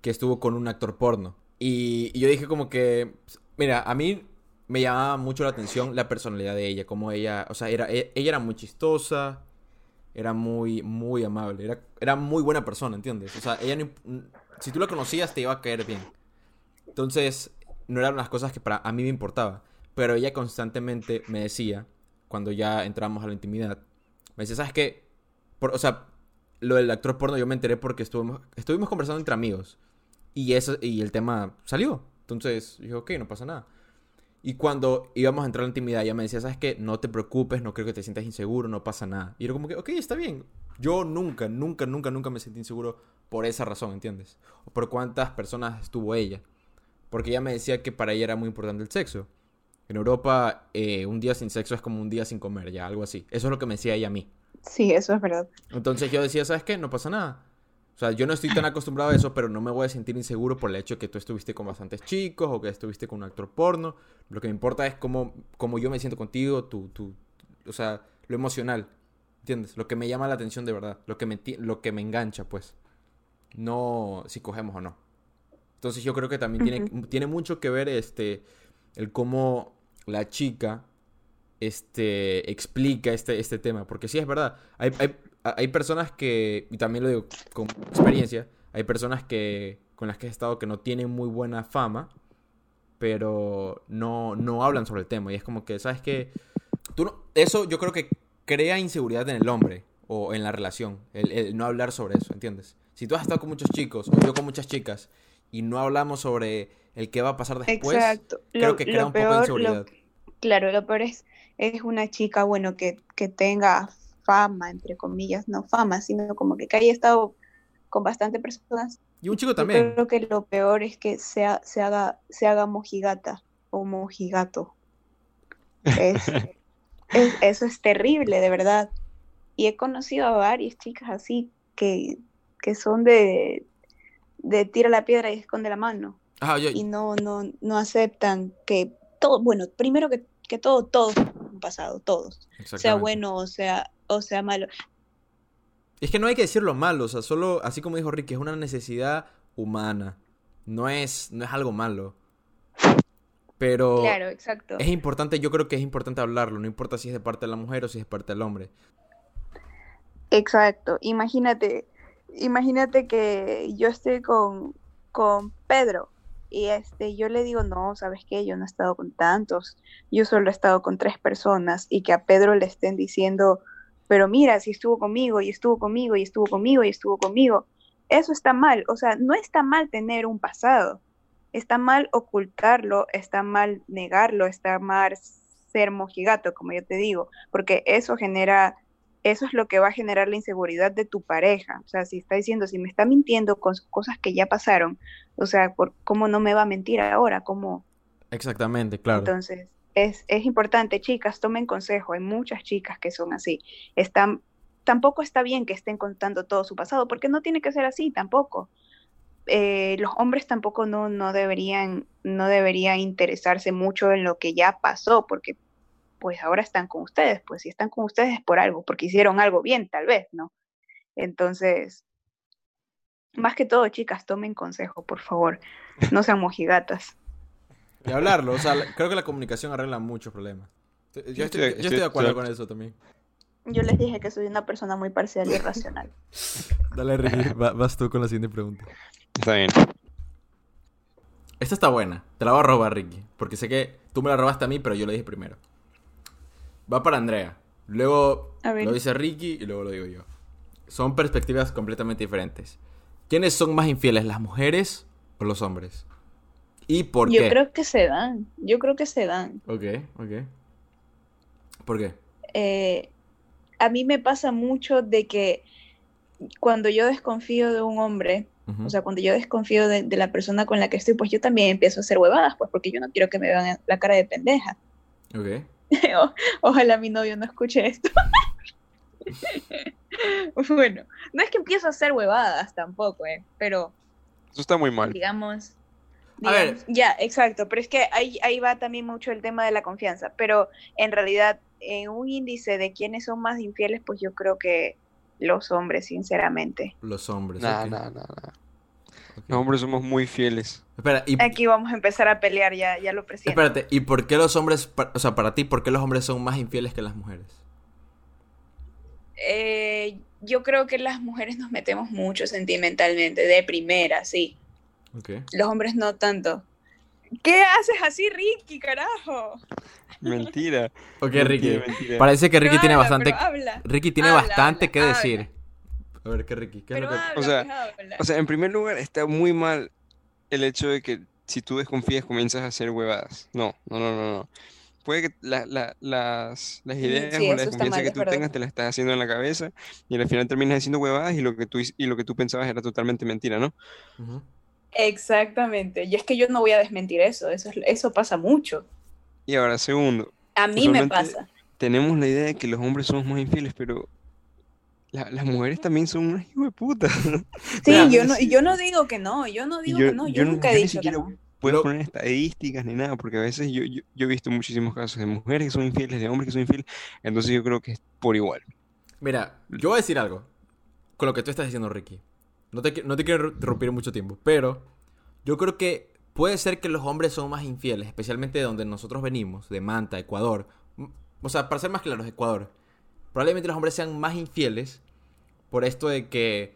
S3: que estuvo con un actor porno. Y, y, yo dije como que, mira, a mí me llamaba mucho la atención la personalidad de ella, como ella, o sea, era, e, ella era muy chistosa, era muy, muy amable, era, era muy buena persona, ¿entiendes? O sea, ella si tú la conocías te iba a caer bien. Entonces, no eran las cosas que para a mí me importaba, pero ella constantemente me decía, cuando ya entramos a la intimidad, me decía, ¿sabes qué? o sea, lo del actor porno yo me enteré porque estuvimos, estuvimos conversando entre amigos y, eso, y el tema salió. Entonces, dije, ok, no pasa nada. Y cuando íbamos a entrar en la intimidad, ella me decía, ¿sabes qué? No te preocupes, no creo que te sientas inseguro, no pasa nada. Y era como que, ok, está bien. Yo nunca, nunca, nunca, nunca me sentí inseguro por esa razón, ¿entiendes? O por cuántas personas estuvo ella. Porque ella me decía que para ella era muy importante el sexo. En Europa, eh, un día sin sexo es como un día sin comer, ya, algo así. Eso es lo que me decía ella a mí.
S4: Sí, eso es verdad.
S3: Entonces yo decía, ¿sabes qué? No pasa nada. O sea, yo no estoy tan acostumbrado a eso, pero no me voy a sentir inseguro por el hecho de que tú estuviste con bastantes chicos o que estuviste con un actor porno. Lo que me importa es cómo, cómo yo me siento contigo, tu, tu, o sea, lo emocional. ¿Entiendes? Lo que me llama la atención de verdad. Lo que me, lo que me engancha, pues. No si cogemos o no. Entonces yo creo que también tiene, tiene mucho que ver este, el cómo la chica este, explica este, este tema. Porque sí es verdad. Hay, hay, hay personas que, y también lo digo con experiencia, hay personas que con las que he estado que no tienen muy buena fama, pero no, no hablan sobre el tema. Y es como que, ¿sabes qué? Tú no, eso yo creo que crea inseguridad en el hombre o en la relación, el, no hablar sobre eso, ¿entiendes? Si tú has estado con muchos chicos o yo con muchas chicas y no hablamos sobre el qué va a pasar después, creo que crea un poco de inseguridad.
S4: claro, lo peor es, es una chica, bueno, que, que tenga fama, entre comillas, no fama, sino como que, haya estado con bastante personas.
S3: Y un chico también.
S4: creo que lo peor es que se haga, se haga mojigata o mojigato. eso es terrible, de verdad. Y he conocido a varias chicas así que, que son de, de tira la piedra y esconde la mano.
S3: Ah,
S4: y no, no, no aceptan que todo, bueno, primero que, que todo, todos han pasado, todos. Sea bueno o sea, o sea malo.
S3: Es que no hay que decirlo malo, o sea, solo, así como dijo Ricky, es una necesidad humana. No es, no es algo malo. Pero
S4: claro, exacto.
S3: es importante, yo creo que es importante hablarlo, no importa si es de parte de la mujer o si es de parte del hombre.
S4: Exacto. Imagínate, imagínate que yo estoy con, con Pedro y este yo le digo, no, ¿sabes qué? Yo no he estado con tantos, yo solo he estado con tres personas y que a Pedro le estén diciendo, pero mira, si estuvo conmigo y estuvo conmigo y estuvo conmigo y estuvo conmigo, eso está mal. O sea, no está mal tener un pasado, está mal ocultarlo, está mal negarlo, está mal ser mojigato, como yo te digo, porque eso genera, eso es lo que va a generar la inseguridad de tu pareja. O sea, si está diciendo, si me está mintiendo con cosas que ya pasaron, o sea, ¿por, ¿cómo no me va a mentir ahora? ¿Cómo,
S3: Exactamente, claro.
S4: Entonces, es, es importante, chicas, tomen consejo. Hay muchas chicas que son así. Están, tampoco está bien que estén contando todo su pasado, porque no tiene que ser así tampoco. Eh, los hombres tampoco no, no, deberían, no deberían interesarse mucho en lo que ya pasó, porque pues ahora están con ustedes, pues si están con ustedes es por algo, porque hicieron algo bien, tal vez, ¿no? Entonces, más que todo, chicas, tomen consejo, por favor. No sean mojigatas.
S3: Y hablarlo, o sea, la- creo que la comunicación arregla muchos problemas. Yo estoy, yo
S1: Estoy-
S3: de acuerdo
S1: estoy-
S3: con eso también.
S4: Yo les dije que soy una persona muy parcial y racional.
S3: Dale, Ricky, va- vas tú con la siguiente pregunta.
S1: Está bien.
S3: Esta está buena. Te la voy a robar, Ricky. Porque sé que tú me la robaste a mí, pero yo lo dije primero. Va para Andrea. Luego lo dice Ricky y luego lo digo yo. Son perspectivas completamente diferentes. ¿Quiénes son más infieles, las mujeres o los hombres? ¿Y por
S4: Yo
S3: qué?
S4: creo que se dan. Yo creo que se dan.
S3: Ok, ok. ¿Por qué?
S4: Eh, a mí me pasa mucho de que cuando yo desconfío de un hombre, o sea, cuando yo desconfío de, de la persona con la que estoy, pues yo también empiezo a hacer huevadas, pues porque yo no quiero que me vean la cara de pendeja.
S3: Ok.
S4: O- Ojalá mi novio no escuche esto. bueno, no es que empiezo a hacer huevadas tampoco, eh, pero
S1: Eso está muy mal.
S4: digamos,
S3: A ver.
S4: ya, exacto, pero es que ahí, ahí va también mucho el tema de la confianza, pero en realidad en un índice de quiénes son más infieles, pues yo creo que los hombres, sinceramente.
S3: Los hombres.
S1: Nah, nah.
S3: Ok.
S1: Los hombres somos muy fieles.
S3: Espera, y,
S4: Aquí vamos a empezar a pelear, ya, ya lo presiento.
S3: espérate, ¿y por qué los hombres, o sea, para ti, por qué los hombres son más infieles que las mujeres?
S4: Eh, yo creo que las mujeres nos metemos mucho sentimentalmente, de primera, sí. Los hombres no tanto. ¿Qué haces así, Ricky, carajo?
S1: Mentira.
S3: Ok,
S1: Mentira,
S3: Ricky.
S1: mentira.
S3: Parece que Ricky
S4: Pero
S3: tiene
S4: habla,
S3: bastante...
S4: habla.
S3: Ricky tiene
S4: Habla,
S3: bastante
S4: habla,
S3: que
S4: habla.
S3: decir. A ver, ¿qué Ricky? ¿Qué es
S4: Pero
S3: lo que-
S4: habla,
S1: O sea,
S4: pues, habla.
S1: O sea, en primer lugar, está muy mal el hecho de que si tú desconfías comienzas a hacer huevadas. No, no, no, no, no. Puede que la- la- las, las ideas
S4: sí,
S1: o la desconfianza
S4: mal,
S1: que
S4: es
S1: tú tengas te las estás haciendo en la cabeza y al final terminas haciendo huevadas y lo que tú, y lo que tú pensabas era totalmente mentira, ¿no?
S3: Ujú.
S4: Exactamente. Y es que yo no voy a desmentir eso. Eso, es- eso pasa mucho.
S1: Y ahora, segundo,
S4: A mí me pasa.
S1: tenemos la idea de que los hombres somos más infieles, pero la- las mujeres también son unas hijos de puta.
S4: Sí, yo no,
S1: sí.
S4: yo no digo que no. Yo no digo
S1: yo,
S4: que no. Yo,
S1: yo
S4: nunca he dicho que
S1: siquiera
S4: no.
S1: puedo poner estadísticas ni nada, porque a veces yo, yo, yo he visto muchísimos casos de mujeres que son infieles, de hombres que son infieles, entonces yo creo que es por igual.
S3: Mira, yo voy a decir algo. Con lo que tú estás diciendo, Ricky. No te, no te quiero interrumpir mucho tiempo, pero yo creo que puede ser que los hombres son más infieles, especialmente de donde nosotros venimos, de Manta, Ecuador. O sea, para ser más claros, Ecuador. Probablemente los hombres sean más infieles por esto de que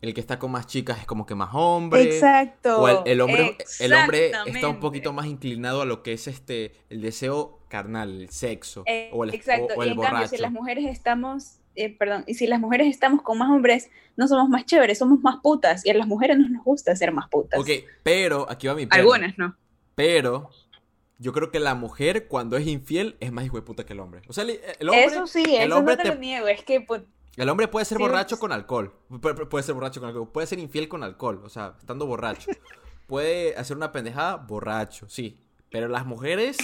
S3: el que está con más chicas es como que más hombre.
S4: Exacto.
S3: O el, el hombre, el hombre está un poquito más inclinado a lo que es este el deseo carnal, el sexo.
S4: Eh,
S3: o el,
S4: Exacto.
S3: o- o
S4: y
S3: el
S4: en cambio,
S3: borracho.
S4: si las mujeres estamos, eh, perdón, y si las mujeres estamos con más hombres, no somos más chéveres, somos más putas. Y a las mujeres no nos gusta ser más putas.
S3: Ok, pero, aquí va mi pero.
S4: Algunas, ¿no?
S3: Pero yo creo que la mujer cuando es infiel es más hijo de puta que el hombre. O sea, el, el hombre,
S4: eso sí,
S3: el
S4: eso
S3: hombre
S4: no te,
S3: te-
S4: lo niego. Es que, pues,
S3: el hombre puede ser
S4: Sí,
S3: borracho con alcohol. Pu- pu- Puede ser borracho con alcohol. Puede ser infiel con alcohol. O sea, estando borracho. puede hacer una pendejada borracho, sí. Pero las mujeres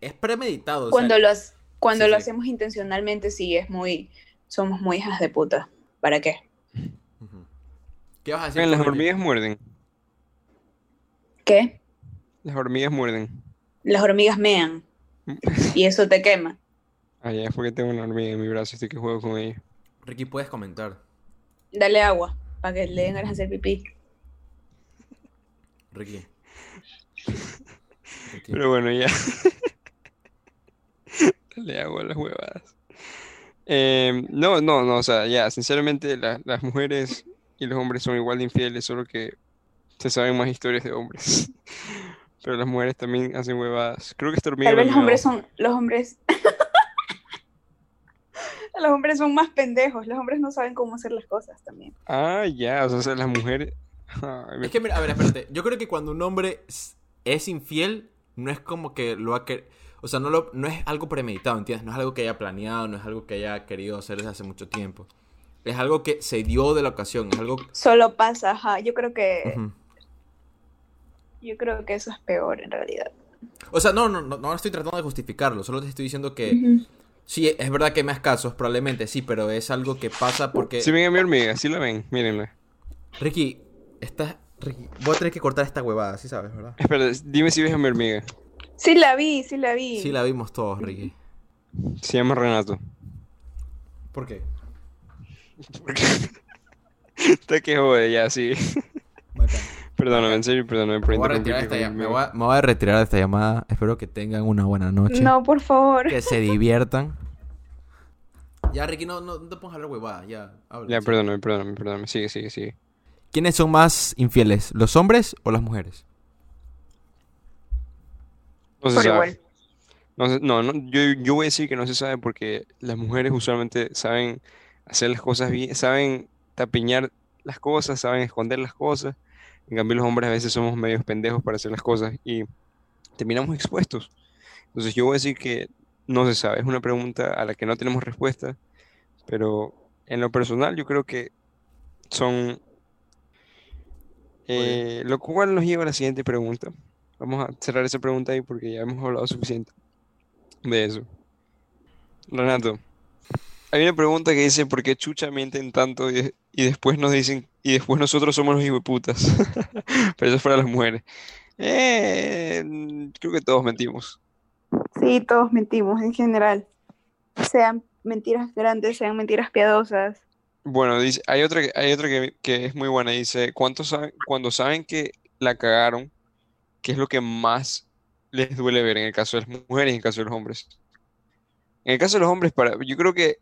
S3: es premeditado. o sea,
S4: cuando, los, cuando
S3: sí,
S4: lo
S3: sí.
S4: hacemos intencionalmente, sí, es muy, somos muy hijas de puta. ¿Para qué?
S3: ¿Qué vas a decir?
S1: Las hormigas muerden,
S4: ¿Qué?
S1: las hormigas muerden.
S4: Las hormigas mean y eso te quema.
S1: Ah, ya es porque tengo una hormiga en mi brazo, estoy que juego con ella.
S3: Ricky, puedes comentar.
S4: Dale agua para que le den ganas de hacer pipí.
S3: Ricky. Ricky.
S1: Pero bueno, ya. Le hago las huevadas. Eh, no, no, no, o sea, ya, sinceramente la- las mujeres y los hombres son igual de infieles, solo que se saben más historias de hombres. Pero las mujeres también hacen huevadas. Creo que esta hormiga
S4: Tal vez los hombres son, los hombres, los hombres son más pendejos. Los hombres no saben cómo hacer las cosas también.
S1: Ah, ya, o sea, las mujeres... Ay, me-
S3: Es que, mira, a ver, espérate. Yo creo que cuando un hombre es infiel, no es como que lo ha que O sea, no, lo, no es algo premeditado, ¿entiendes? No es algo que haya planeado, no es algo que haya querido hacer desde hace mucho tiempo. Es algo que se dio de la ocasión, es algo...
S4: Solo pasa, ajá. Yo creo que. Yo creo que eso es peor en realidad.
S3: O sea, no, no, no, no estoy tratando de justificarlo, solo te estoy diciendo que sí, es verdad que hay más casos, probablemente sí, pero es algo que pasa porque...
S1: Si ven a mi hormiga, si la ven, mírenla.
S3: Ricky, estás... Ricky, voy a tener que cortar esta huevada, sí sabes, ¿verdad?
S1: Espera, dime si ves a mi hormiga.
S5: Sí la vi, sí la vi.
S3: Sí, la vimos todos, Ricky.
S1: Se llama Renato.
S3: ¿Por qué?
S1: Porque- Está que jode ya, sí. Perdóname, en serio, perdóname por
S3: Me voy, a retirar esta me, voy a, me voy a retirar de esta llamada. Espero que tengan una buena noche.
S5: No, por favor.
S3: Que se diviertan. Ya, Ricky, no, no, no te pongas a hablar huevada. Ya, habla.
S1: Ya,
S3: sí.
S1: perdóname, perdóname, perdóname. Sigue, sigue, sigue.
S3: ¿Quiénes son más infieles, los hombres o las mujeres?
S1: No se
S5: Por
S1: sabe.
S5: igual.
S1: No, se- no, no, yo, yo voy a decir que no se sabe porque las mujeres usualmente saben hacer las cosas bien, saben tapiñar las cosas, saben esconder las cosas. En cambio, los hombres a veces somos medios pendejos para hacer las cosas y terminamos expuestos. Entonces, yo voy a decir que no se sabe. Es una pregunta a la que no tenemos respuesta, pero en lo personal, yo creo que son. eh, lo cual nos lleva a la siguiente pregunta. Vamos a cerrar esa pregunta ahí porque ya hemos hablado suficiente de eso. Renato, hay una pregunta que dice ¿por qué chucha mienten tanto y, y después nos dicen y después nosotros somos los hijueputas? Pero eso es para las mujeres. Eh, creo que todos mentimos.
S4: Sí, todos mentimos en general. Sean mentiras grandes, sean mentiras piadosas.
S1: Bueno, dice, hay otra, que- hay otra que, que es muy buena. Dice, ¿cuántos saben, cuando saben que la cagaron, qué es lo que más les duele ver en el caso de las mujeres y en el caso de los hombres? En el caso de los hombres, para, yo creo que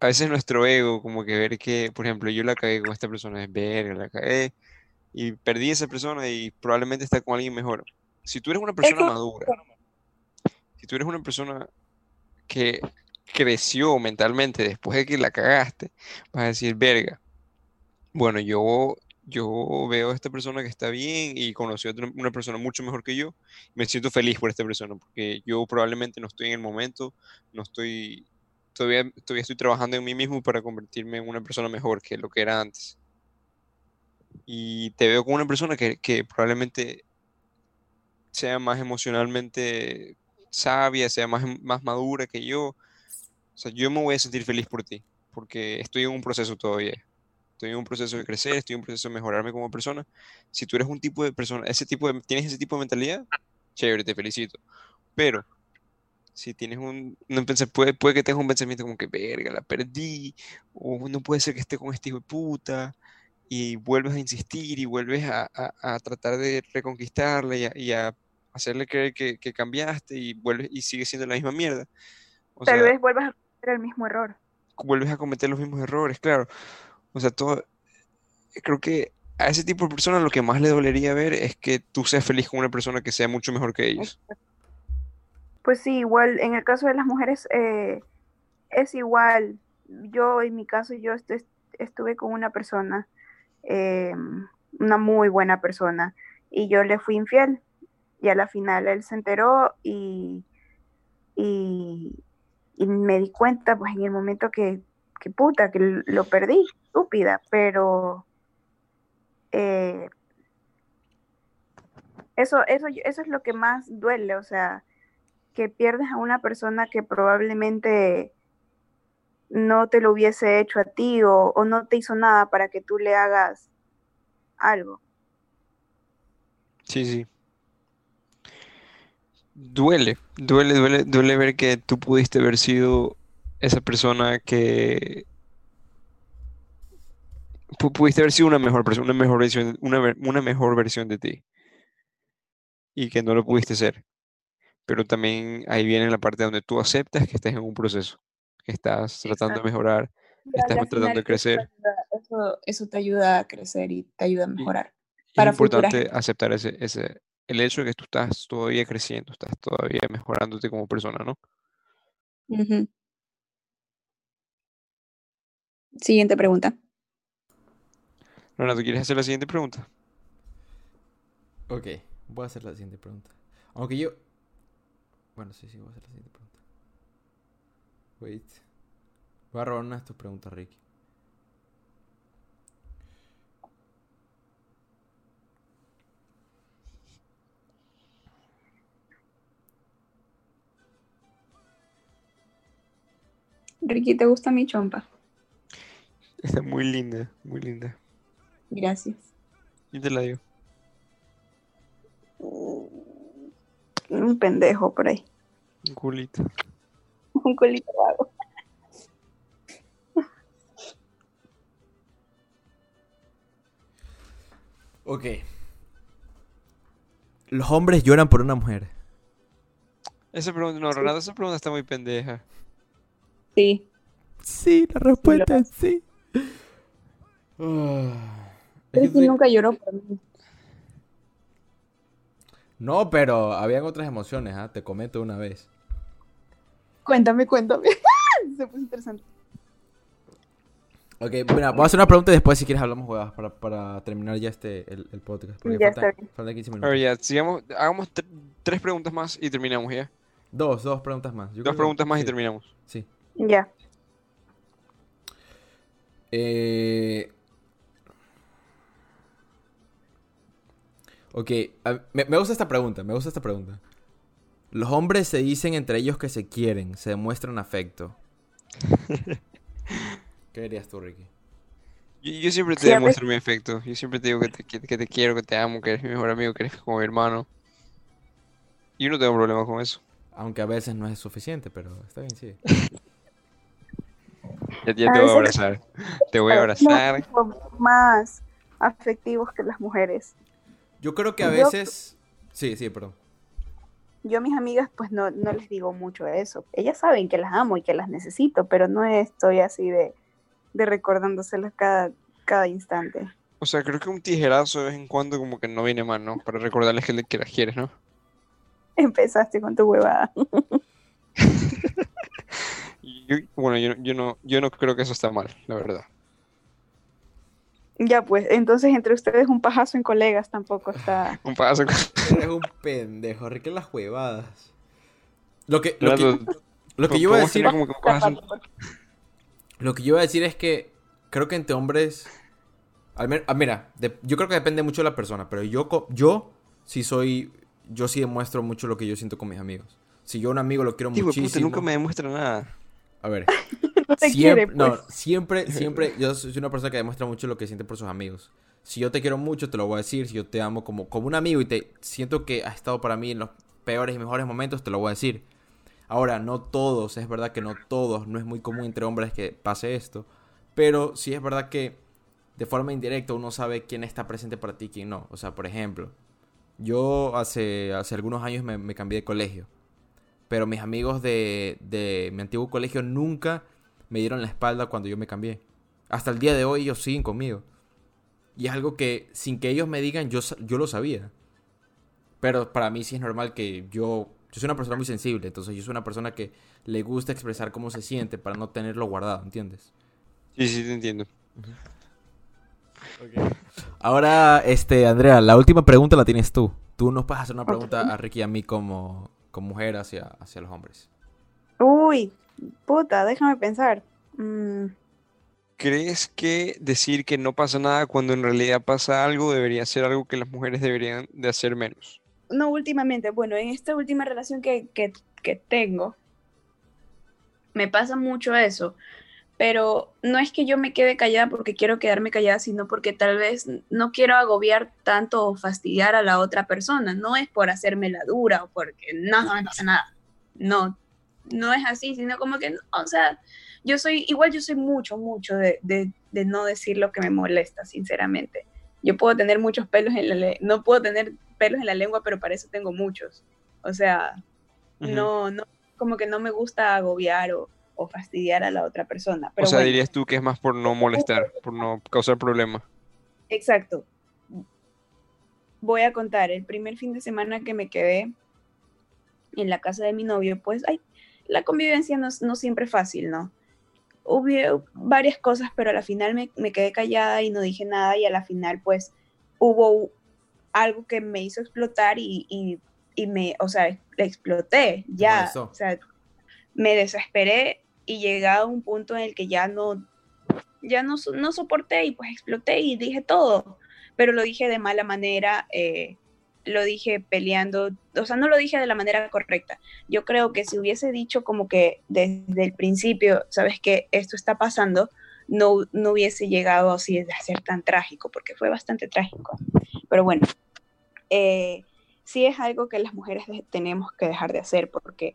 S1: a veces nuestro ego, como que ver que, por ejemplo, yo la cagué con esta persona, es verga, la cagué y perdí a esa persona y probablemente está con alguien mejor. Si tú eres una persona madura, si tú eres una persona que creció mentalmente después de que la cagaste, vas a decir, verga, bueno, yo, yo veo a esta persona que está bien y conoció a otra- una persona mucho mejor que yo, me siento feliz por esta persona, porque yo probablemente no estoy en el momento, no estoy, todavía, todavía estoy trabajando en mí mismo para convertirme en una persona mejor que lo que era antes. Y te veo como una persona que, que probablemente sea más emocionalmente sabia, sea más, más madura que yo. O sea, yo me voy a sentir feliz por ti, porque estoy en un proceso todavía. Estoy en un proceso de crecer, estoy en un proceso de mejorarme como persona. Si tú eres un tipo de persona, ese tipo de, tienes ese tipo de mentalidad, chévere, te felicito. Pero si tienes un, no puede, puede que tengas un pensamiento como que, verga, la perdí, o no puede ser que esté con este hijo de puta, y vuelves a insistir y vuelves a, a- a tratar de reconquistarla y a, y a hacerle creer que, que cambiaste y vuelves y sigue siendo la misma mierda. O
S4: Tal
S1: sea,
S4: vez vuelvas a cometer el mismo error.
S1: vuelves a cometer los mismos errores, claro. O sea, todo, creo que a ese tipo de personas lo que más le dolería ver es que tú seas feliz con una persona que sea mucho mejor que ellos.
S4: Pues sí, igual en el caso de las mujeres eh, es igual. Yo en mi caso yo est- estuve con una persona, eh, una muy buena persona, y yo le fui infiel. Y a la final él se enteró y, y, me di cuenta pues en el momento que, que puta, que lo perdí, estúpida, pero eh, eso, eso, eso es lo que más duele, o sea, que pierdes a una persona que probablemente no te lo hubiese hecho a ti o, o no te hizo nada para que tú le hagas algo.
S1: Sí, sí. Duele, duele, duele, duele ver que tú pudiste haber sido esa persona que pu- pudiste haber sido una mejor persona, una mejor versión, una, una mejor versión de ti y que no lo pudiste ser. Pero también ahí viene la parte donde tú aceptas que estás en un proceso, que estás tratando de mejorar, estás tratando de crecer.
S4: Eso, eso te ayuda a crecer y te ayuda a mejorar.
S1: Y es
S4: futuras
S1: importante aceptar ese, ese, el hecho de que tú estás todavía creciendo, estás todavía mejorándote como persona, ¿no?
S4: Siguiente pregunta.
S1: Renato, ¿quieres hacer la siguiente pregunta?
S3: Ok, voy a hacer la siguiente pregunta. Aunque yo... Bueno, sí, sí, voy a hacer la siguiente pregunta. Wait. Voy a robar una de tus preguntas, Ricky.
S4: Ricky, ¿te gusta mi chompa?
S1: Está muy linda, muy linda.
S4: Gracias.
S1: Y te la dio.
S4: Un pendejo por ahí.
S1: Un culito.
S4: Un culito vago.
S3: Ok. Los hombres lloran por una mujer.
S1: Esa pregunta, no, Renato, esa pregunta está muy pendeja.
S4: Sí.
S3: Sí, la respuesta es sí. Ah, es que
S4: nunca lloró por mí.
S3: No, pero habían otras emociones, ¿ah? Te comento una vez.
S4: Cuéntame, cuéntame. Se puso interesante.
S3: Ok, mira, voy a hacer una pregunta y después si quieres hablamos huevadas para, para terminar ya este el, el podcast. Porque
S4: Ya
S3: falta,
S4: está bien.
S3: faltan 15
S1: A
S3: minutos.
S1: ver, ya, sigamos, hagamos tre- tres preguntas más y terminamos ya.
S3: Dos, dos preguntas más. Yo
S1: Dos
S3: que-
S1: preguntas más y terminamos.
S3: Sí.
S4: Ya.
S3: Eh... Ok, a- me, me gusta esta pregunta, me gusta esta pregunta. Los hombres se dicen entre ellos que se quieren, se demuestran afecto. ¿Qué dirías tú, Ricky?
S1: Yo, yo siempre te demuestro mi afecto. Yo siempre te digo que te, que, que te quiero, que te amo, que eres mi mejor amigo, que eres como mi hermano. Yo no tengo problema con eso.
S3: Aunque a veces no es suficiente, pero está bien, sí.
S1: Ya, te voy a abrazar. Te voy a abrazar.
S4: Más afectivos que las mujeres.
S3: Yo creo que a
S4: Yo-
S3: veces... Sí, sí, perdón.
S4: Yo a mis amigas pues no, no les digo mucho eso. Ellas saben que las amo y que las necesito, pero no estoy así de, de recordándoselas cada, cada instante.
S1: O sea, creo que un tijerazo de vez en cuando como que no viene mal, ¿no? Para recordarles que, le- que las quieres, ¿no?
S4: Empezaste con tu huevada.
S1: Yo- bueno, yo, yo no, yo no creo que eso está mal, la verdad.
S4: Ya pues, entonces entre ustedes un pajazo en colegas tampoco está...
S1: Un paso
S3: Eres un pendejo, Ricky, las huevadas. Lo que, lo que, lo que yo iba a decir...
S1: como que un-
S3: Lo que yo iba a decir es que creo que entre hombres. Al men- ah, mira, de- yo creo que depende mucho de la persona, pero yo, co- yo sí soy. Yo sí demuestro mucho lo que yo siento con mis amigos. Si yo a un amigo lo quiero
S1: Hijo de puta,
S3: muchísimo.
S1: nunca me demuestra nada.
S3: A ver,
S4: No te
S3: siempre,
S4: quiere,
S3: no,
S4: pues.
S3: siempre, siempre. Yo soy una persona que demuestra mucho lo que siente por sus amigos. Si yo te quiero mucho, te lo voy a decir. Si yo te amo como, como un amigo y te siento que has estado para mí en los peores y mejores momentos, te lo voy a decir. Ahora, no todos, es verdad que no todos, no es muy común entre hombres que pase esto, pero sí es verdad que de forma indirecta uno sabe quién está presente para ti y quién no. O sea, por ejemplo, yo hace, hace algunos años me, me cambié de colegio, pero mis amigos de, de mi antiguo colegio nunca me dieron la espalda cuando yo me cambié. Hasta el día de hoy ellos siguen conmigo. Y es algo que sin que ellos me digan, yo, yo lo sabía. Pero para mí sí es normal que yo... Yo soy una persona muy sensible, entonces yo soy una persona que le gusta expresar cómo se siente para no tenerlo guardado, ¿entiendes?
S1: Sí, sí, te entiendo.
S3: Ahora, este, Andrea, la última pregunta la tienes tú. Tú nos puedes hacer una pregunta a Ricky y a mí como, como mujer hacia, hacia los hombres.
S4: Uy, puta, déjame pensar. Mm,
S1: ¿Crees que decir que no pasa nada cuando en realidad pasa algo debería ser algo que las mujeres deberían de hacer menos?
S4: no, últimamente, bueno, en esta última relación que, que, que tengo, me pasa mucho eso, pero no es que yo me quede callada porque quiero quedarme callada, sino porque tal vez no quiero agobiar tanto o fastidiar a la otra persona, no es por hacerme la dura o porque no, no me pasa nada, no, no es así, sino como que, o sea, yo soy, igual yo soy mucho, mucho de, de, de no decir lo que me molesta, sinceramente. Yo puedo tener muchos pelos en la lengua, no puedo tener pelos en la lengua, pero para eso tengo muchos. O sea,
S1: Ujú.
S4: no, no, como que no me gusta agobiar o, o fastidiar a la otra persona. Pero
S1: o sea,
S4: bueno,
S1: dirías tú que es más por no molestar, por no causar problemas.
S4: exacto. Voy a contar, el primer fin de semana que me quedé en la casa de mi novio, pues, ay, la convivencia no, es- no siempre es fácil, ¿no? Hubo varias cosas, pero a la final me, me quedé callada y no dije nada y a la final, pues, hubo algo que me hizo explotar y, y, y me, o sea, exploté, ya,
S3: molestó.
S4: o sea, me desesperé y llegué a un punto en el que ya no, ya no, no soporté y pues exploté y dije todo, pero lo dije de mala manera, eh, lo dije peleando, o sea, no lo dije de la manera correcta. Yo creo que si hubiese dicho como que desde el principio, sabes que esto está pasando, no, no hubiese llegado así a ser tan trágico, porque fue bastante trágico. Pero bueno, eh, sí es algo que las mujeres tenemos que dejar de hacer, porque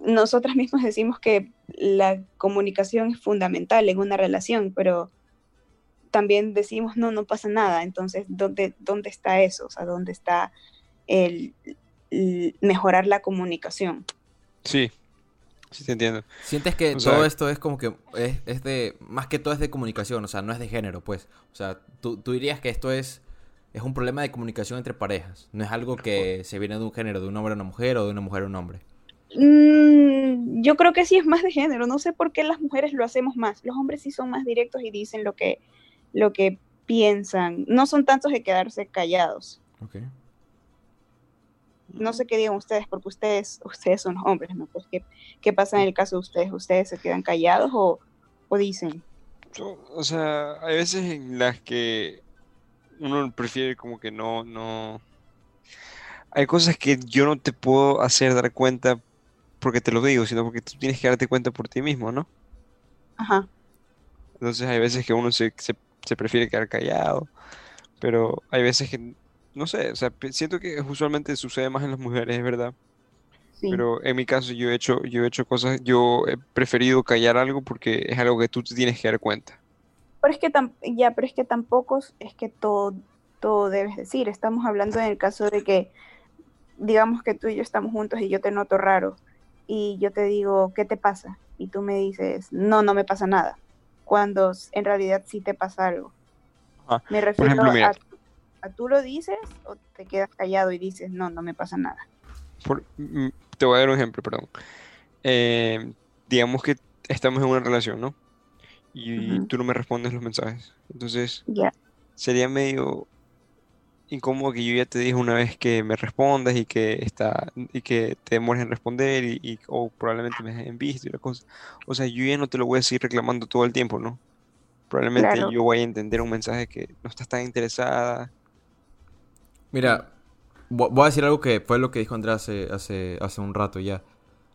S4: nosotras mismas decimos que la comunicación es fundamental en una relación, pero también decimos, no, no pasa nada. Entonces, ¿dónde, dónde está eso? O sea, ¿dónde está el, mejorar la comunicación?
S1: Sí, sí te entiendo.
S3: ¿Sientes que todo esto es como que es, de, más que todo es de comunicación, o sea, no es de género, pues? O sea, tú, tú dirías que esto es, es un problema de comunicación entre parejas, no es algo que se viene de un género, de un hombre a una mujer o de una mujer a un hombre.
S4: Mm, yo creo que sí es más de género. No sé por qué las mujeres lo hacemos más. Los hombres sí son más directos y dicen lo que, lo que piensan. No son tantos de quedarse callados. No sé qué digan ustedes, porque ustedes, ustedes son hombres, ¿no? Pues, ¿qué, ¿qué, pasa en el caso de ustedes? ¿Ustedes se quedan callados o, o dicen?
S1: O sea, hay veces en las que uno prefiere como que no, no... Hay cosas que yo no te puedo hacer dar cuenta porque te lo digo, sino porque tú tienes que darte cuenta por ti mismo, ¿no?
S4: Ajá.
S1: Entonces hay veces que uno se, se, prefiere quedar callado, pero hay veces que, no sé, o sea, siento que usualmente sucede más en las mujeres, es verdad. Sí. Pero en mi caso yo he hecho, yo he hecho cosas, yo he preferido callar algo porque es algo que tú te tienes que dar cuenta.
S4: Pero es que ya, pero es que tampoco es que todo, todo debes decir. Estamos hablando en el caso de que, digamos que tú y yo estamos juntos y yo te noto raro y yo te digo, ¿qué te pasa? Y tú me dices, no, no me pasa nada, cuando en realidad sí te pasa algo. Me refiero a, a, tú lo dices o te quedas callado y dices, no, no me pasa nada.
S1: Mm, te voy a dar un ejemplo, perdón. Eh, digamos que estamos en una relación, ¿no? Y tú no me respondes los mensajes. Entonces, sería medio incómodo que yo ya te dije una vez que me respondas y que está y que te demores en responder y, o probablemente me dejen visto y la cosa. O sea, yo ya no te lo voy a seguir reclamando todo el tiempo, ¿no? Probablemente yo voy a entender un mensaje que no estás tan interesada.
S3: Mira, voy a decir algo que fue lo que dijo Andrea hace, hace, hace un rato ya.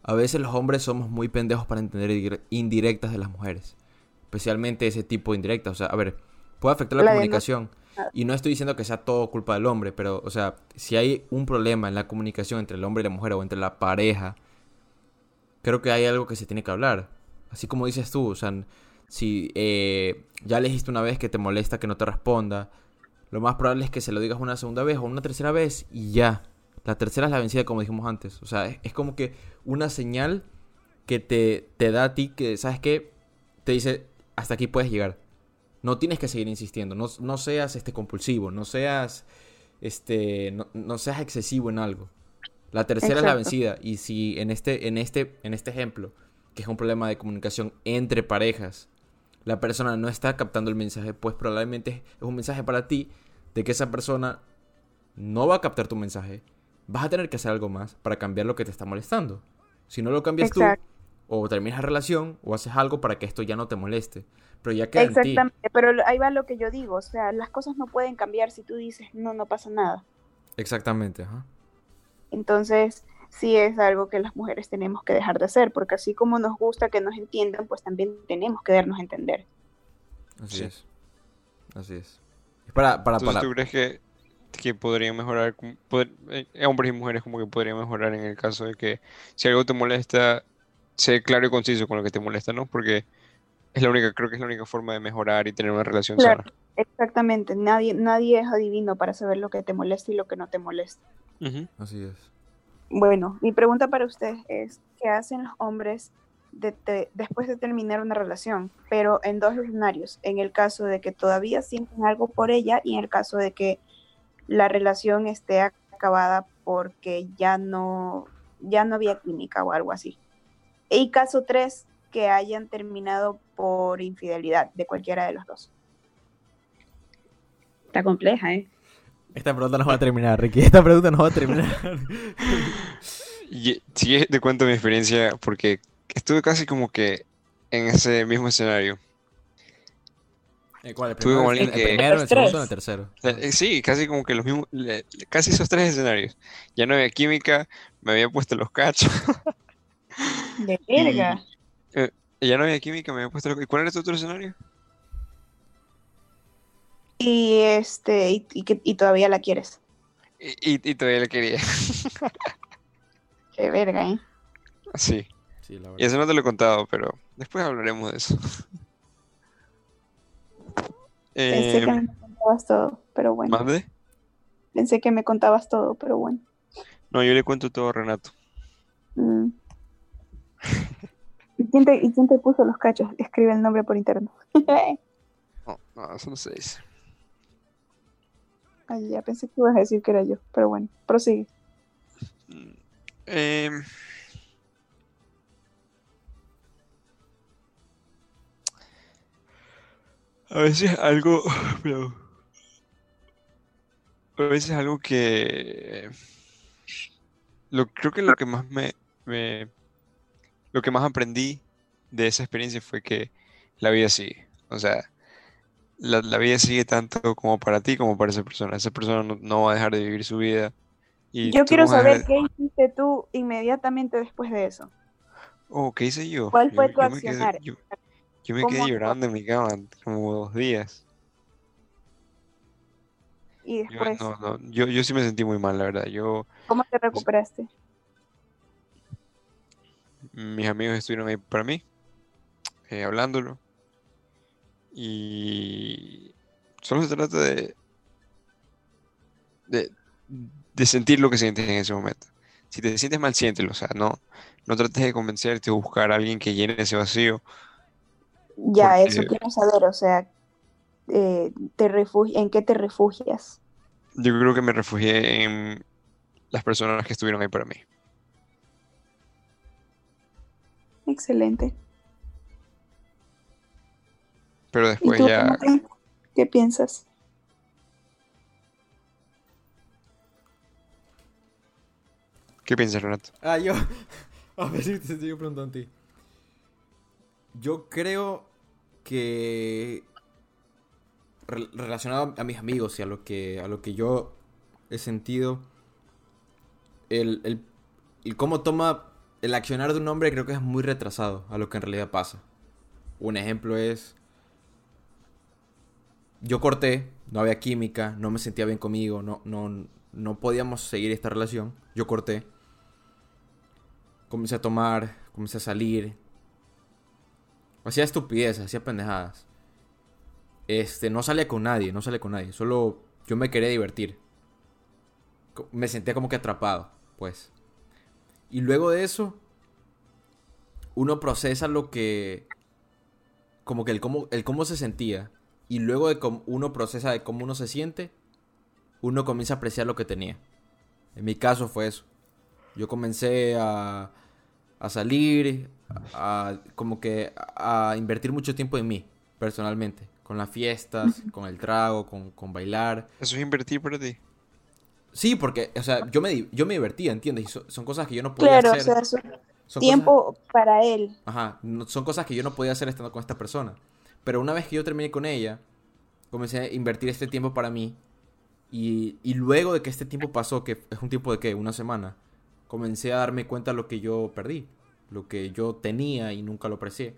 S3: A veces los hombres somos muy pendejos para entender indirectas de las mujeres. Especialmente ese tipo de indirectas. O sea, a ver, puede afectar la, comunicación. Y no estoy diciendo que sea todo culpa del hombre, pero, o sea, si hay un problema en la comunicación entre el hombre y la mujer o entre la pareja, creo que hay algo que se tiene que hablar. Así como dices tú, o sea, si eh, ya le dijiste una vez que te molesta que no te responda, lo más probable es que se lo digas una segunda vez o una tercera vez y ya. La tercera es la vencida, como dijimos antes. O sea, es, como que una señal que te, te da a ti que, ¿sabes qué? Te dice, hasta aquí puedes llegar. No tienes que seguir insistiendo, no, no seas este compulsivo, no seas este no, seas excesivo en algo. La tercera es la vencida y si en este en este en este ejemplo, que es un problema de comunicación entre parejas, la persona no está captando el mensaje, pues probablemente es un mensaje para ti de que esa persona no va a captar tu mensaje. Vas a tener que hacer algo más para cambiar lo que te está molestando. Si no lo cambias tú, o terminas la relación, o haces algo para que esto ya no te moleste. Pero ya queda
S4: Exactamente, pero ahí va lo que yo digo, o sea, las cosas no pueden cambiar si tú dices, no, no pasa nada.
S3: Exactamente, ajá.
S4: Entonces, sí es algo que las mujeres tenemos que dejar de hacer, porque así como nos gusta que nos entiendan, pues también tenemos que darnos a entender.
S3: Así es. Así es. Para, para,
S1: Entonces, ¿tú crees que, que podrían mejorar, eh, hombres y mujeres como que podrían mejorar en el caso de que si algo te molesta, sé claro y conciso con lo que te molesta, ¿no? Porque es la única, creo que es la única forma de mejorar y tener una relación sana.
S4: Exactamente, nadie, nadie es adivino para saber lo que te molesta y lo que no te molesta.
S3: Así es.
S4: Bueno, mi pregunta para ustedes es, ¿qué hacen los hombres después de terminar una relación? Pero en dos escenarios, en el caso de que todavía sienten algo por ella y en el caso de que la relación esté acabada porque ya no, ya no había química o algo así. Y caso tres, que hayan terminado por infidelidad de cualquiera de los dos. Está compleja, ¿eh?
S3: Esta pregunta no va a terminar, Ricky. Esta pregunta no va a terminar.
S1: sí, te cuento mi experiencia porque estuve casi como que en ese mismo escenario.
S3: Eh, ¿Cuál? ¿El
S1: como
S3: primero, el
S1: que-
S3: primero, el segundo o el tercero?
S1: Eh, Sí, casi como que los mismos, casi esos tres escenarios. Ya no había química, me había puesto los cachos.
S4: De verga.
S1: Ya no había química, me había puesto ¿Y cuál era tu otro escenario?
S4: Y este, y, y que- y todavía la quieres.
S1: Y, y, y todavía le quería.
S4: Qué verga, ¿eh?
S1: Sí.
S3: Sí, la
S1: Y eso no te lo he contado, pero después hablaremos de eso.
S4: Pensé
S1: Eh,
S4: que me contabas todo, pero bueno.
S1: ¿mande?
S4: Pensé que me contabas todo, pero bueno.
S1: No, yo le cuento todo a Renato.
S4: Mm. ¿Y quién, te, ¿Y quién te puso los cachos? Escribe el nombre por interno.
S1: No, no, eso no se dice.
S4: Ay, ya pensé que ibas a decir que era yo, pero bueno, prosigue.
S1: Mm, em, a veces algo, a veces algo que lo creo que lo que más me, me- lo que más aprendí de esa experiencia fue que la vida sigue. O sea, la, la vida sigue tanto como para ti como para esa persona. Esa persona no, no va a dejar de vivir su vida. Y
S4: Yo quiero
S1: no
S4: saber qué hiciste tú inmediatamente después de eso.
S1: Oh, ¿qué hice yo?
S4: ¿Cuál fue
S1: Yo-
S4: tu
S1: yo me quedé-
S4: accionar?
S1: yo, yo me
S4: ¿Cómo
S1: quedé llorando en mi cama como dos días.
S4: Y
S1: Yo,
S4: después,
S1: no, no, yo, yo sí me sentí muy mal, la verdad. Yo,
S4: ¿cómo te recuperaste?
S1: Mis amigos estuvieron ahí para mí, eh, hablándolo. Y solo se trata de, de, de sentir lo que sientes en ese momento. Si te sientes mal, siéntelo. O sea, no, no trates de convencerte o buscar a alguien que llene ese vacío.
S4: Ya,
S1: Porque-
S4: eso quiero saber, o sea, eh, te refugi- ¿en qué te refugias?
S1: Yo creo que me refugié en las personas que estuvieron ahí para mí.
S4: Excelente.
S1: Pero
S4: ¿Y
S1: después
S4: tú,
S1: ya...
S4: Qué piensas?
S1: ¿Qué piensas, Renato?
S3: Ah, yo. A ver si te estoy preguntando a ti. Yo creo que. re- relacionado a mis amigos y a lo que, a lo que yo he sentido. El, el, el cómo toma el accionar de un hombre creo que es muy retrasado a lo que en realidad pasa. Un ejemplo es. Yo corté, no había química, no me sentía bien conmigo, no, no, no podíamos seguir esta relación. Yo corté comencé a tomar, comencé a salir. Hacía estupideces, hacía pendejadas. Este, no salía con nadie, no salía con nadie. Solo yo me quería divertir. Me sentía como que atrapado, pues. Y luego de eso, uno procesa lo que. Como que el cómo, el cómo se sentía. Y luego de cómo uno procesa de cómo uno se siente, uno comienza a apreciar lo que tenía. En mi caso fue eso. Yo comencé a, a salir, a, como que a invertir mucho tiempo en mí, personalmente. Con las fiestas, con el trago, con, con bailar.
S1: ¿Eso es invertir para ti?
S3: Sí, porque, o sea, yo me, yo me divertía, ¿entiendes? Y so- son cosas que yo no podía
S4: Claro, o
S3: hacer.
S4: sea, su
S3: Son cosas-
S4: tiempo para él.
S3: Ajá, no- son cosas que yo no podía hacer estando con esta persona. Pero una vez que yo terminé con ella, comencé a invertir este tiempo para mí. Y, y luego de que este tiempo pasó, que es un tiempo de qué, una semana, comencé a darme cuenta de lo que yo perdí, lo que yo tenía y nunca lo aprecié.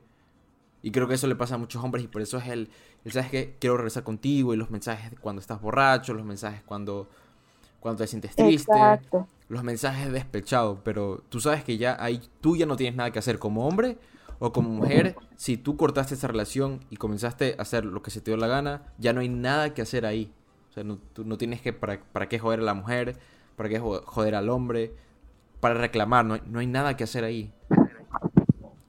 S3: Y creo que eso le pasa a muchos hombres y por eso es el, el ¿sabes qué? Quiero regresar contigo y los mensajes cuando estás borracho, los mensajes cuando, cuando te sientes triste
S4: Exacto.
S3: los mensajes despechados, pero tú sabes que ya ahí tú ya no tienes nada que hacer como hombre o como mujer. Si tú cortaste esa relación y comenzaste a hacer lo que se te dio la gana, ya no hay nada que hacer ahí. O sea, no, tú no tienes que, para, para qué joder a la mujer, para qué jo- joder al hombre, para reclamar, no, no hay nada que hacer ahí.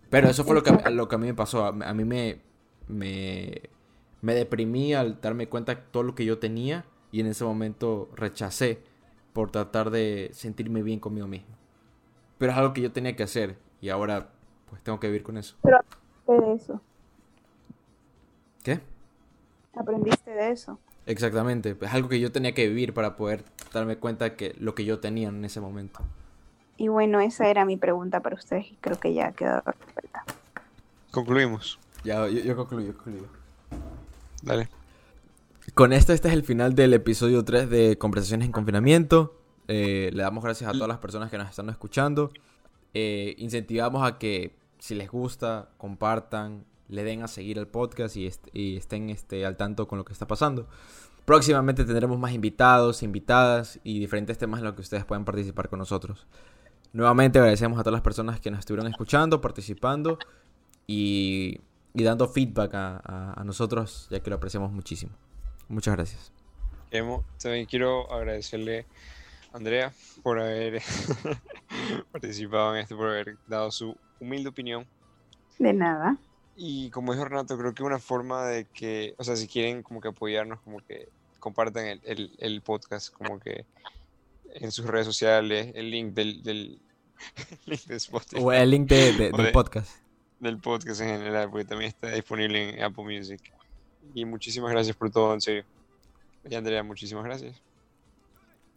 S3: Pero eso fue lo que, a- lo que a mí me pasó. A, a mí me, me, me deprimí al darme cuenta de todo lo que yo tenía y en ese momento rechacé por tratar de sentirme bien conmigo mismo. Pero es algo que yo tenía que hacer y ahora pues tengo que vivir con eso.
S4: De eso.
S3: ¿Qué?
S4: Aprendiste de eso.
S3: Exactamente, es algo que yo tenía que vivir para poder darme cuenta que lo que yo tenía en ese momento.
S4: Y bueno, esa era mi pregunta para ustedes y creo que ya ha quedado resuelta.
S1: Concluimos.
S3: Ya, yo, yo concluyo, concluyo.
S1: Dale.
S3: Con esto, este es el final del episodio 3 de Conversaciones en Confinamiento. Eh, le damos gracias a todas las personas que nos están escuchando. Eh, incentivamos a que si les gusta, compartan, le den a seguir el podcast y, estén este, al tanto con lo que está pasando. Próximamente tendremos más invitados, invitadas y diferentes temas en los que ustedes pueden participar con nosotros. Nuevamente agradecemos a todas las personas que nos estuvieron escuchando, participando y, dando feedback a, nosotros, ya que lo apreciamos muchísimo. Muchas gracias.
S1: También quiero agradecerle a Andrea por haber participado en esto, por haber dado su humilde opinión.
S4: De nada.
S1: Y como dijo Renato, creo que una forma de que, o sea, si quieren como que apoyarnos, como que compartan el, el, podcast, como que en sus redes sociales, el link del, del
S3: link de Spotify. O el link del podcast.
S1: Del podcast en general, porque también está disponible en Apple Music. Y muchísimas gracias por todo, en serio. Y Andrea, muchísimas gracias.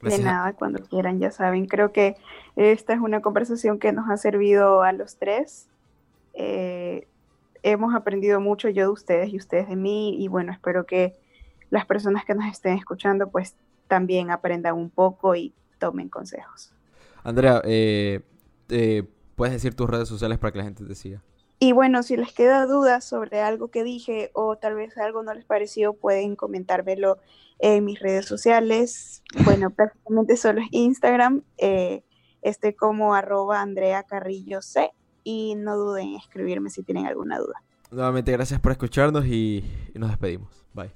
S4: De nada, cuando quieran, ya saben. Creo que esta es una conversación que nos ha servido a los tres. Eh, hemos aprendido mucho yo de ustedes y ustedes de mí. Y bueno, espero que las personas que nos estén escuchando pues también aprendan un poco y tomen consejos.
S3: Andrea, eh, eh, ¿puedes decir tus redes sociales para que la gente te siga?
S4: Y bueno, si les queda dudas sobre algo que dije o tal vez algo no les pareció, pueden comentármelo en mis redes sociales. Bueno, prácticamente solo es Instagram. Eh, estoy como arroba Andrea Carrillo C y no duden en escribirme si tienen alguna duda.
S3: Nuevamente gracias por escucharnos y nos despedimos. Bye.